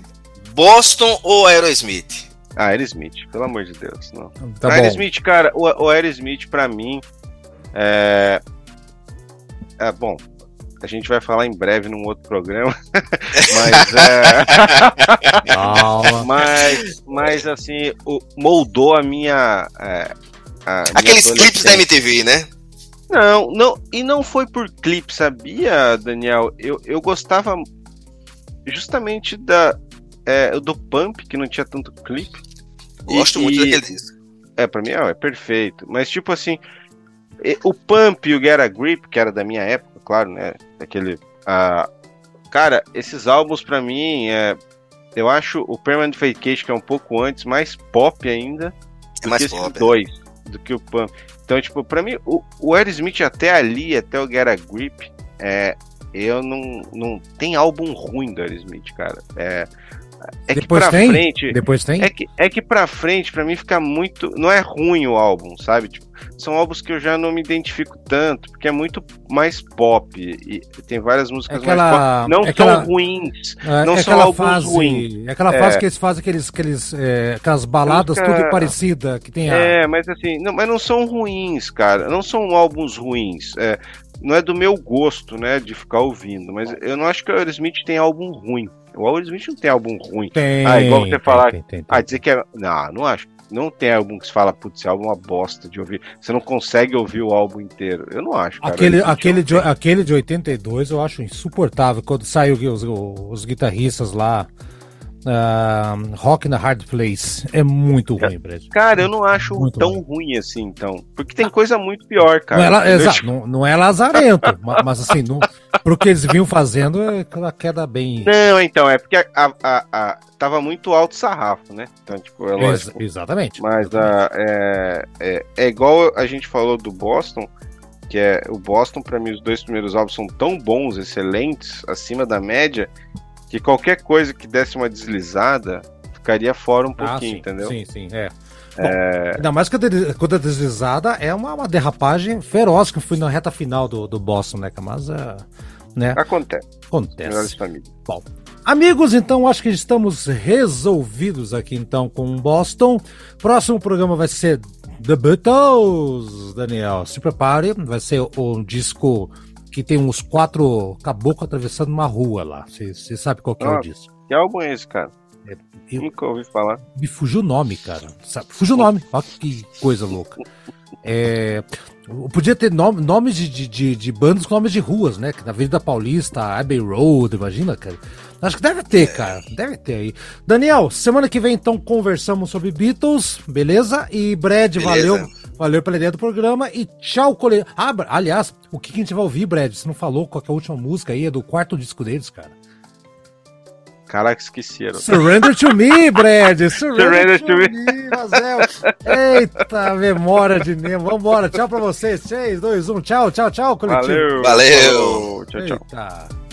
Boston ou Aerosmith? Ah, Aerosmith, pelo amor de Deus, não. Tá. Aerosmith, cara, o, o Aerosmith pra mim é. É bom. a gente vai falar em breve num outro programa. mas, é, Calma. mas, mas, assim, o- moldou a minha. é, a minha Aqueles clipes da. MTV, né? Não, não, e não foi por clipe, sabia, Daniel? Eu, eu gostava justamente da, é, do Pump, que não tinha tanto clipe. Gosto E- muito e- daquele disco. É, pra mim é, é perfeito. Mas, tipo assim, o Pump e o Get a Grip, que era da minha época, claro, né? Aquele. ah, cara, esses álbuns pra mim, é, eu acho o Permanent Vacation, que é um pouco antes, mais pop ainda. É mais pop. esses dois, do que o Pump. Então, tipo, pra mim, o, o Aerosmith até ali, até o Get a Grip, é, eu não, não. Tem álbum ruim do Aerosmith, cara. É, é que Depois pra tem? frente. Depois tem? É que, é que pra frente, pra mim, fica muito. Não é ruim o álbum, sabe? Tipo, são álbuns que eu já não me identifico tanto, porque é muito mais pop. E tem várias músicas mais Aquela- pop. Não é são aquela- ruins. É, Não é são aquela álbuns fase, ruins. É aquela É. fase que eles fazem aqueles, aqueles, é, aquelas baladas Música- tudo parecida, que tem a... É, mas assim, não, mas não são ruins, cara. Não são álbuns ruins. É, não é do meu gosto, né, de ficar ouvindo. Mas eu não acho que o Aerosmith tem álbum ruim. O Aerosmith não tem álbum ruim. Tem, Ah, igual você tem, falar- tem, tem. Ah, dizer que é. Não, não acho. Não tem álbum que se fala, putz, esse álbum é uma bosta de ouvir. Você não consegue ouvir o álbum inteiro. Eu não acho. Cara. Aquele, aquele, de, aquele de 82 eu acho insuportável. Quando saiu os, os guitarristas lá, ah, Rock na Hard Place. É muito ruim, Brad. Cara, eu não acho Muito tão ruim. ruim assim, então. Porque tem coisa muito pior, cara. não, é, la- exato, não, não é lazarento, ma- mas, assim, não, pro que eles vinham fazendo, é aquela queda bem. Não, então, é porque a, a- a- tava muito alto sarrafo, né? Então, tipo, é Ex- exatamente. Mas a, é, é, é igual a gente falou do Boston, que é o Boston, pra mim, os dois primeiros álbuns são tão bons, excelentes, acima da média, que qualquer coisa que desse uma deslizada ficaria fora um Ah, pouquinho, sim, entendeu? sim, sim, é. Bom, Ainda mais que quando a deslizada é uma, uma derrapagem feroz que eu fui na reta final do, do Boston, né? Mas, é, né? Acontece, Acontece. famílias. Amigos, então acho que estamos resolvidos aqui então com Boston. Próximo programa vai ser The Beatles, Daniel. Se prepare, vai ser um disco que tem uns quatro caboclos atravessando uma rua lá. Você sabe qual que é o disco? Que álbum é esse, cara? eu- Nunca ouvi falar. Me fugiu o nome, cara. Sabe? Fugiu o nome. Olha que coisa louca. É, podia ter nome- nomes de, de, de, de bandas com nomes de ruas, né? Que Na Avenida Paulista, Abbey Road, imagina, cara. Acho que deve ter, cara. Deve ter aí. Daniel, semana que vem, então, conversamos sobre Beatles, beleza? E Brad, Beleza. valeu. Valeu pela ideia do programa e tchau, cole... Ah, aliás, o que, a gente vai ouvir, Brad? Você não falou qual que é a última música aí? É do quarto disco deles, cara. Caraca, esqueceram. Surrender to me, Brad. Surrender, Surrender to, to me, Mazel. Eita, memória de Nemo. Vambora, tchau pra vocês. 3, 2, 1. Tchau, tchau, tchau, coletivo. Valeu. Valeu. Tchau, tchau. Eita.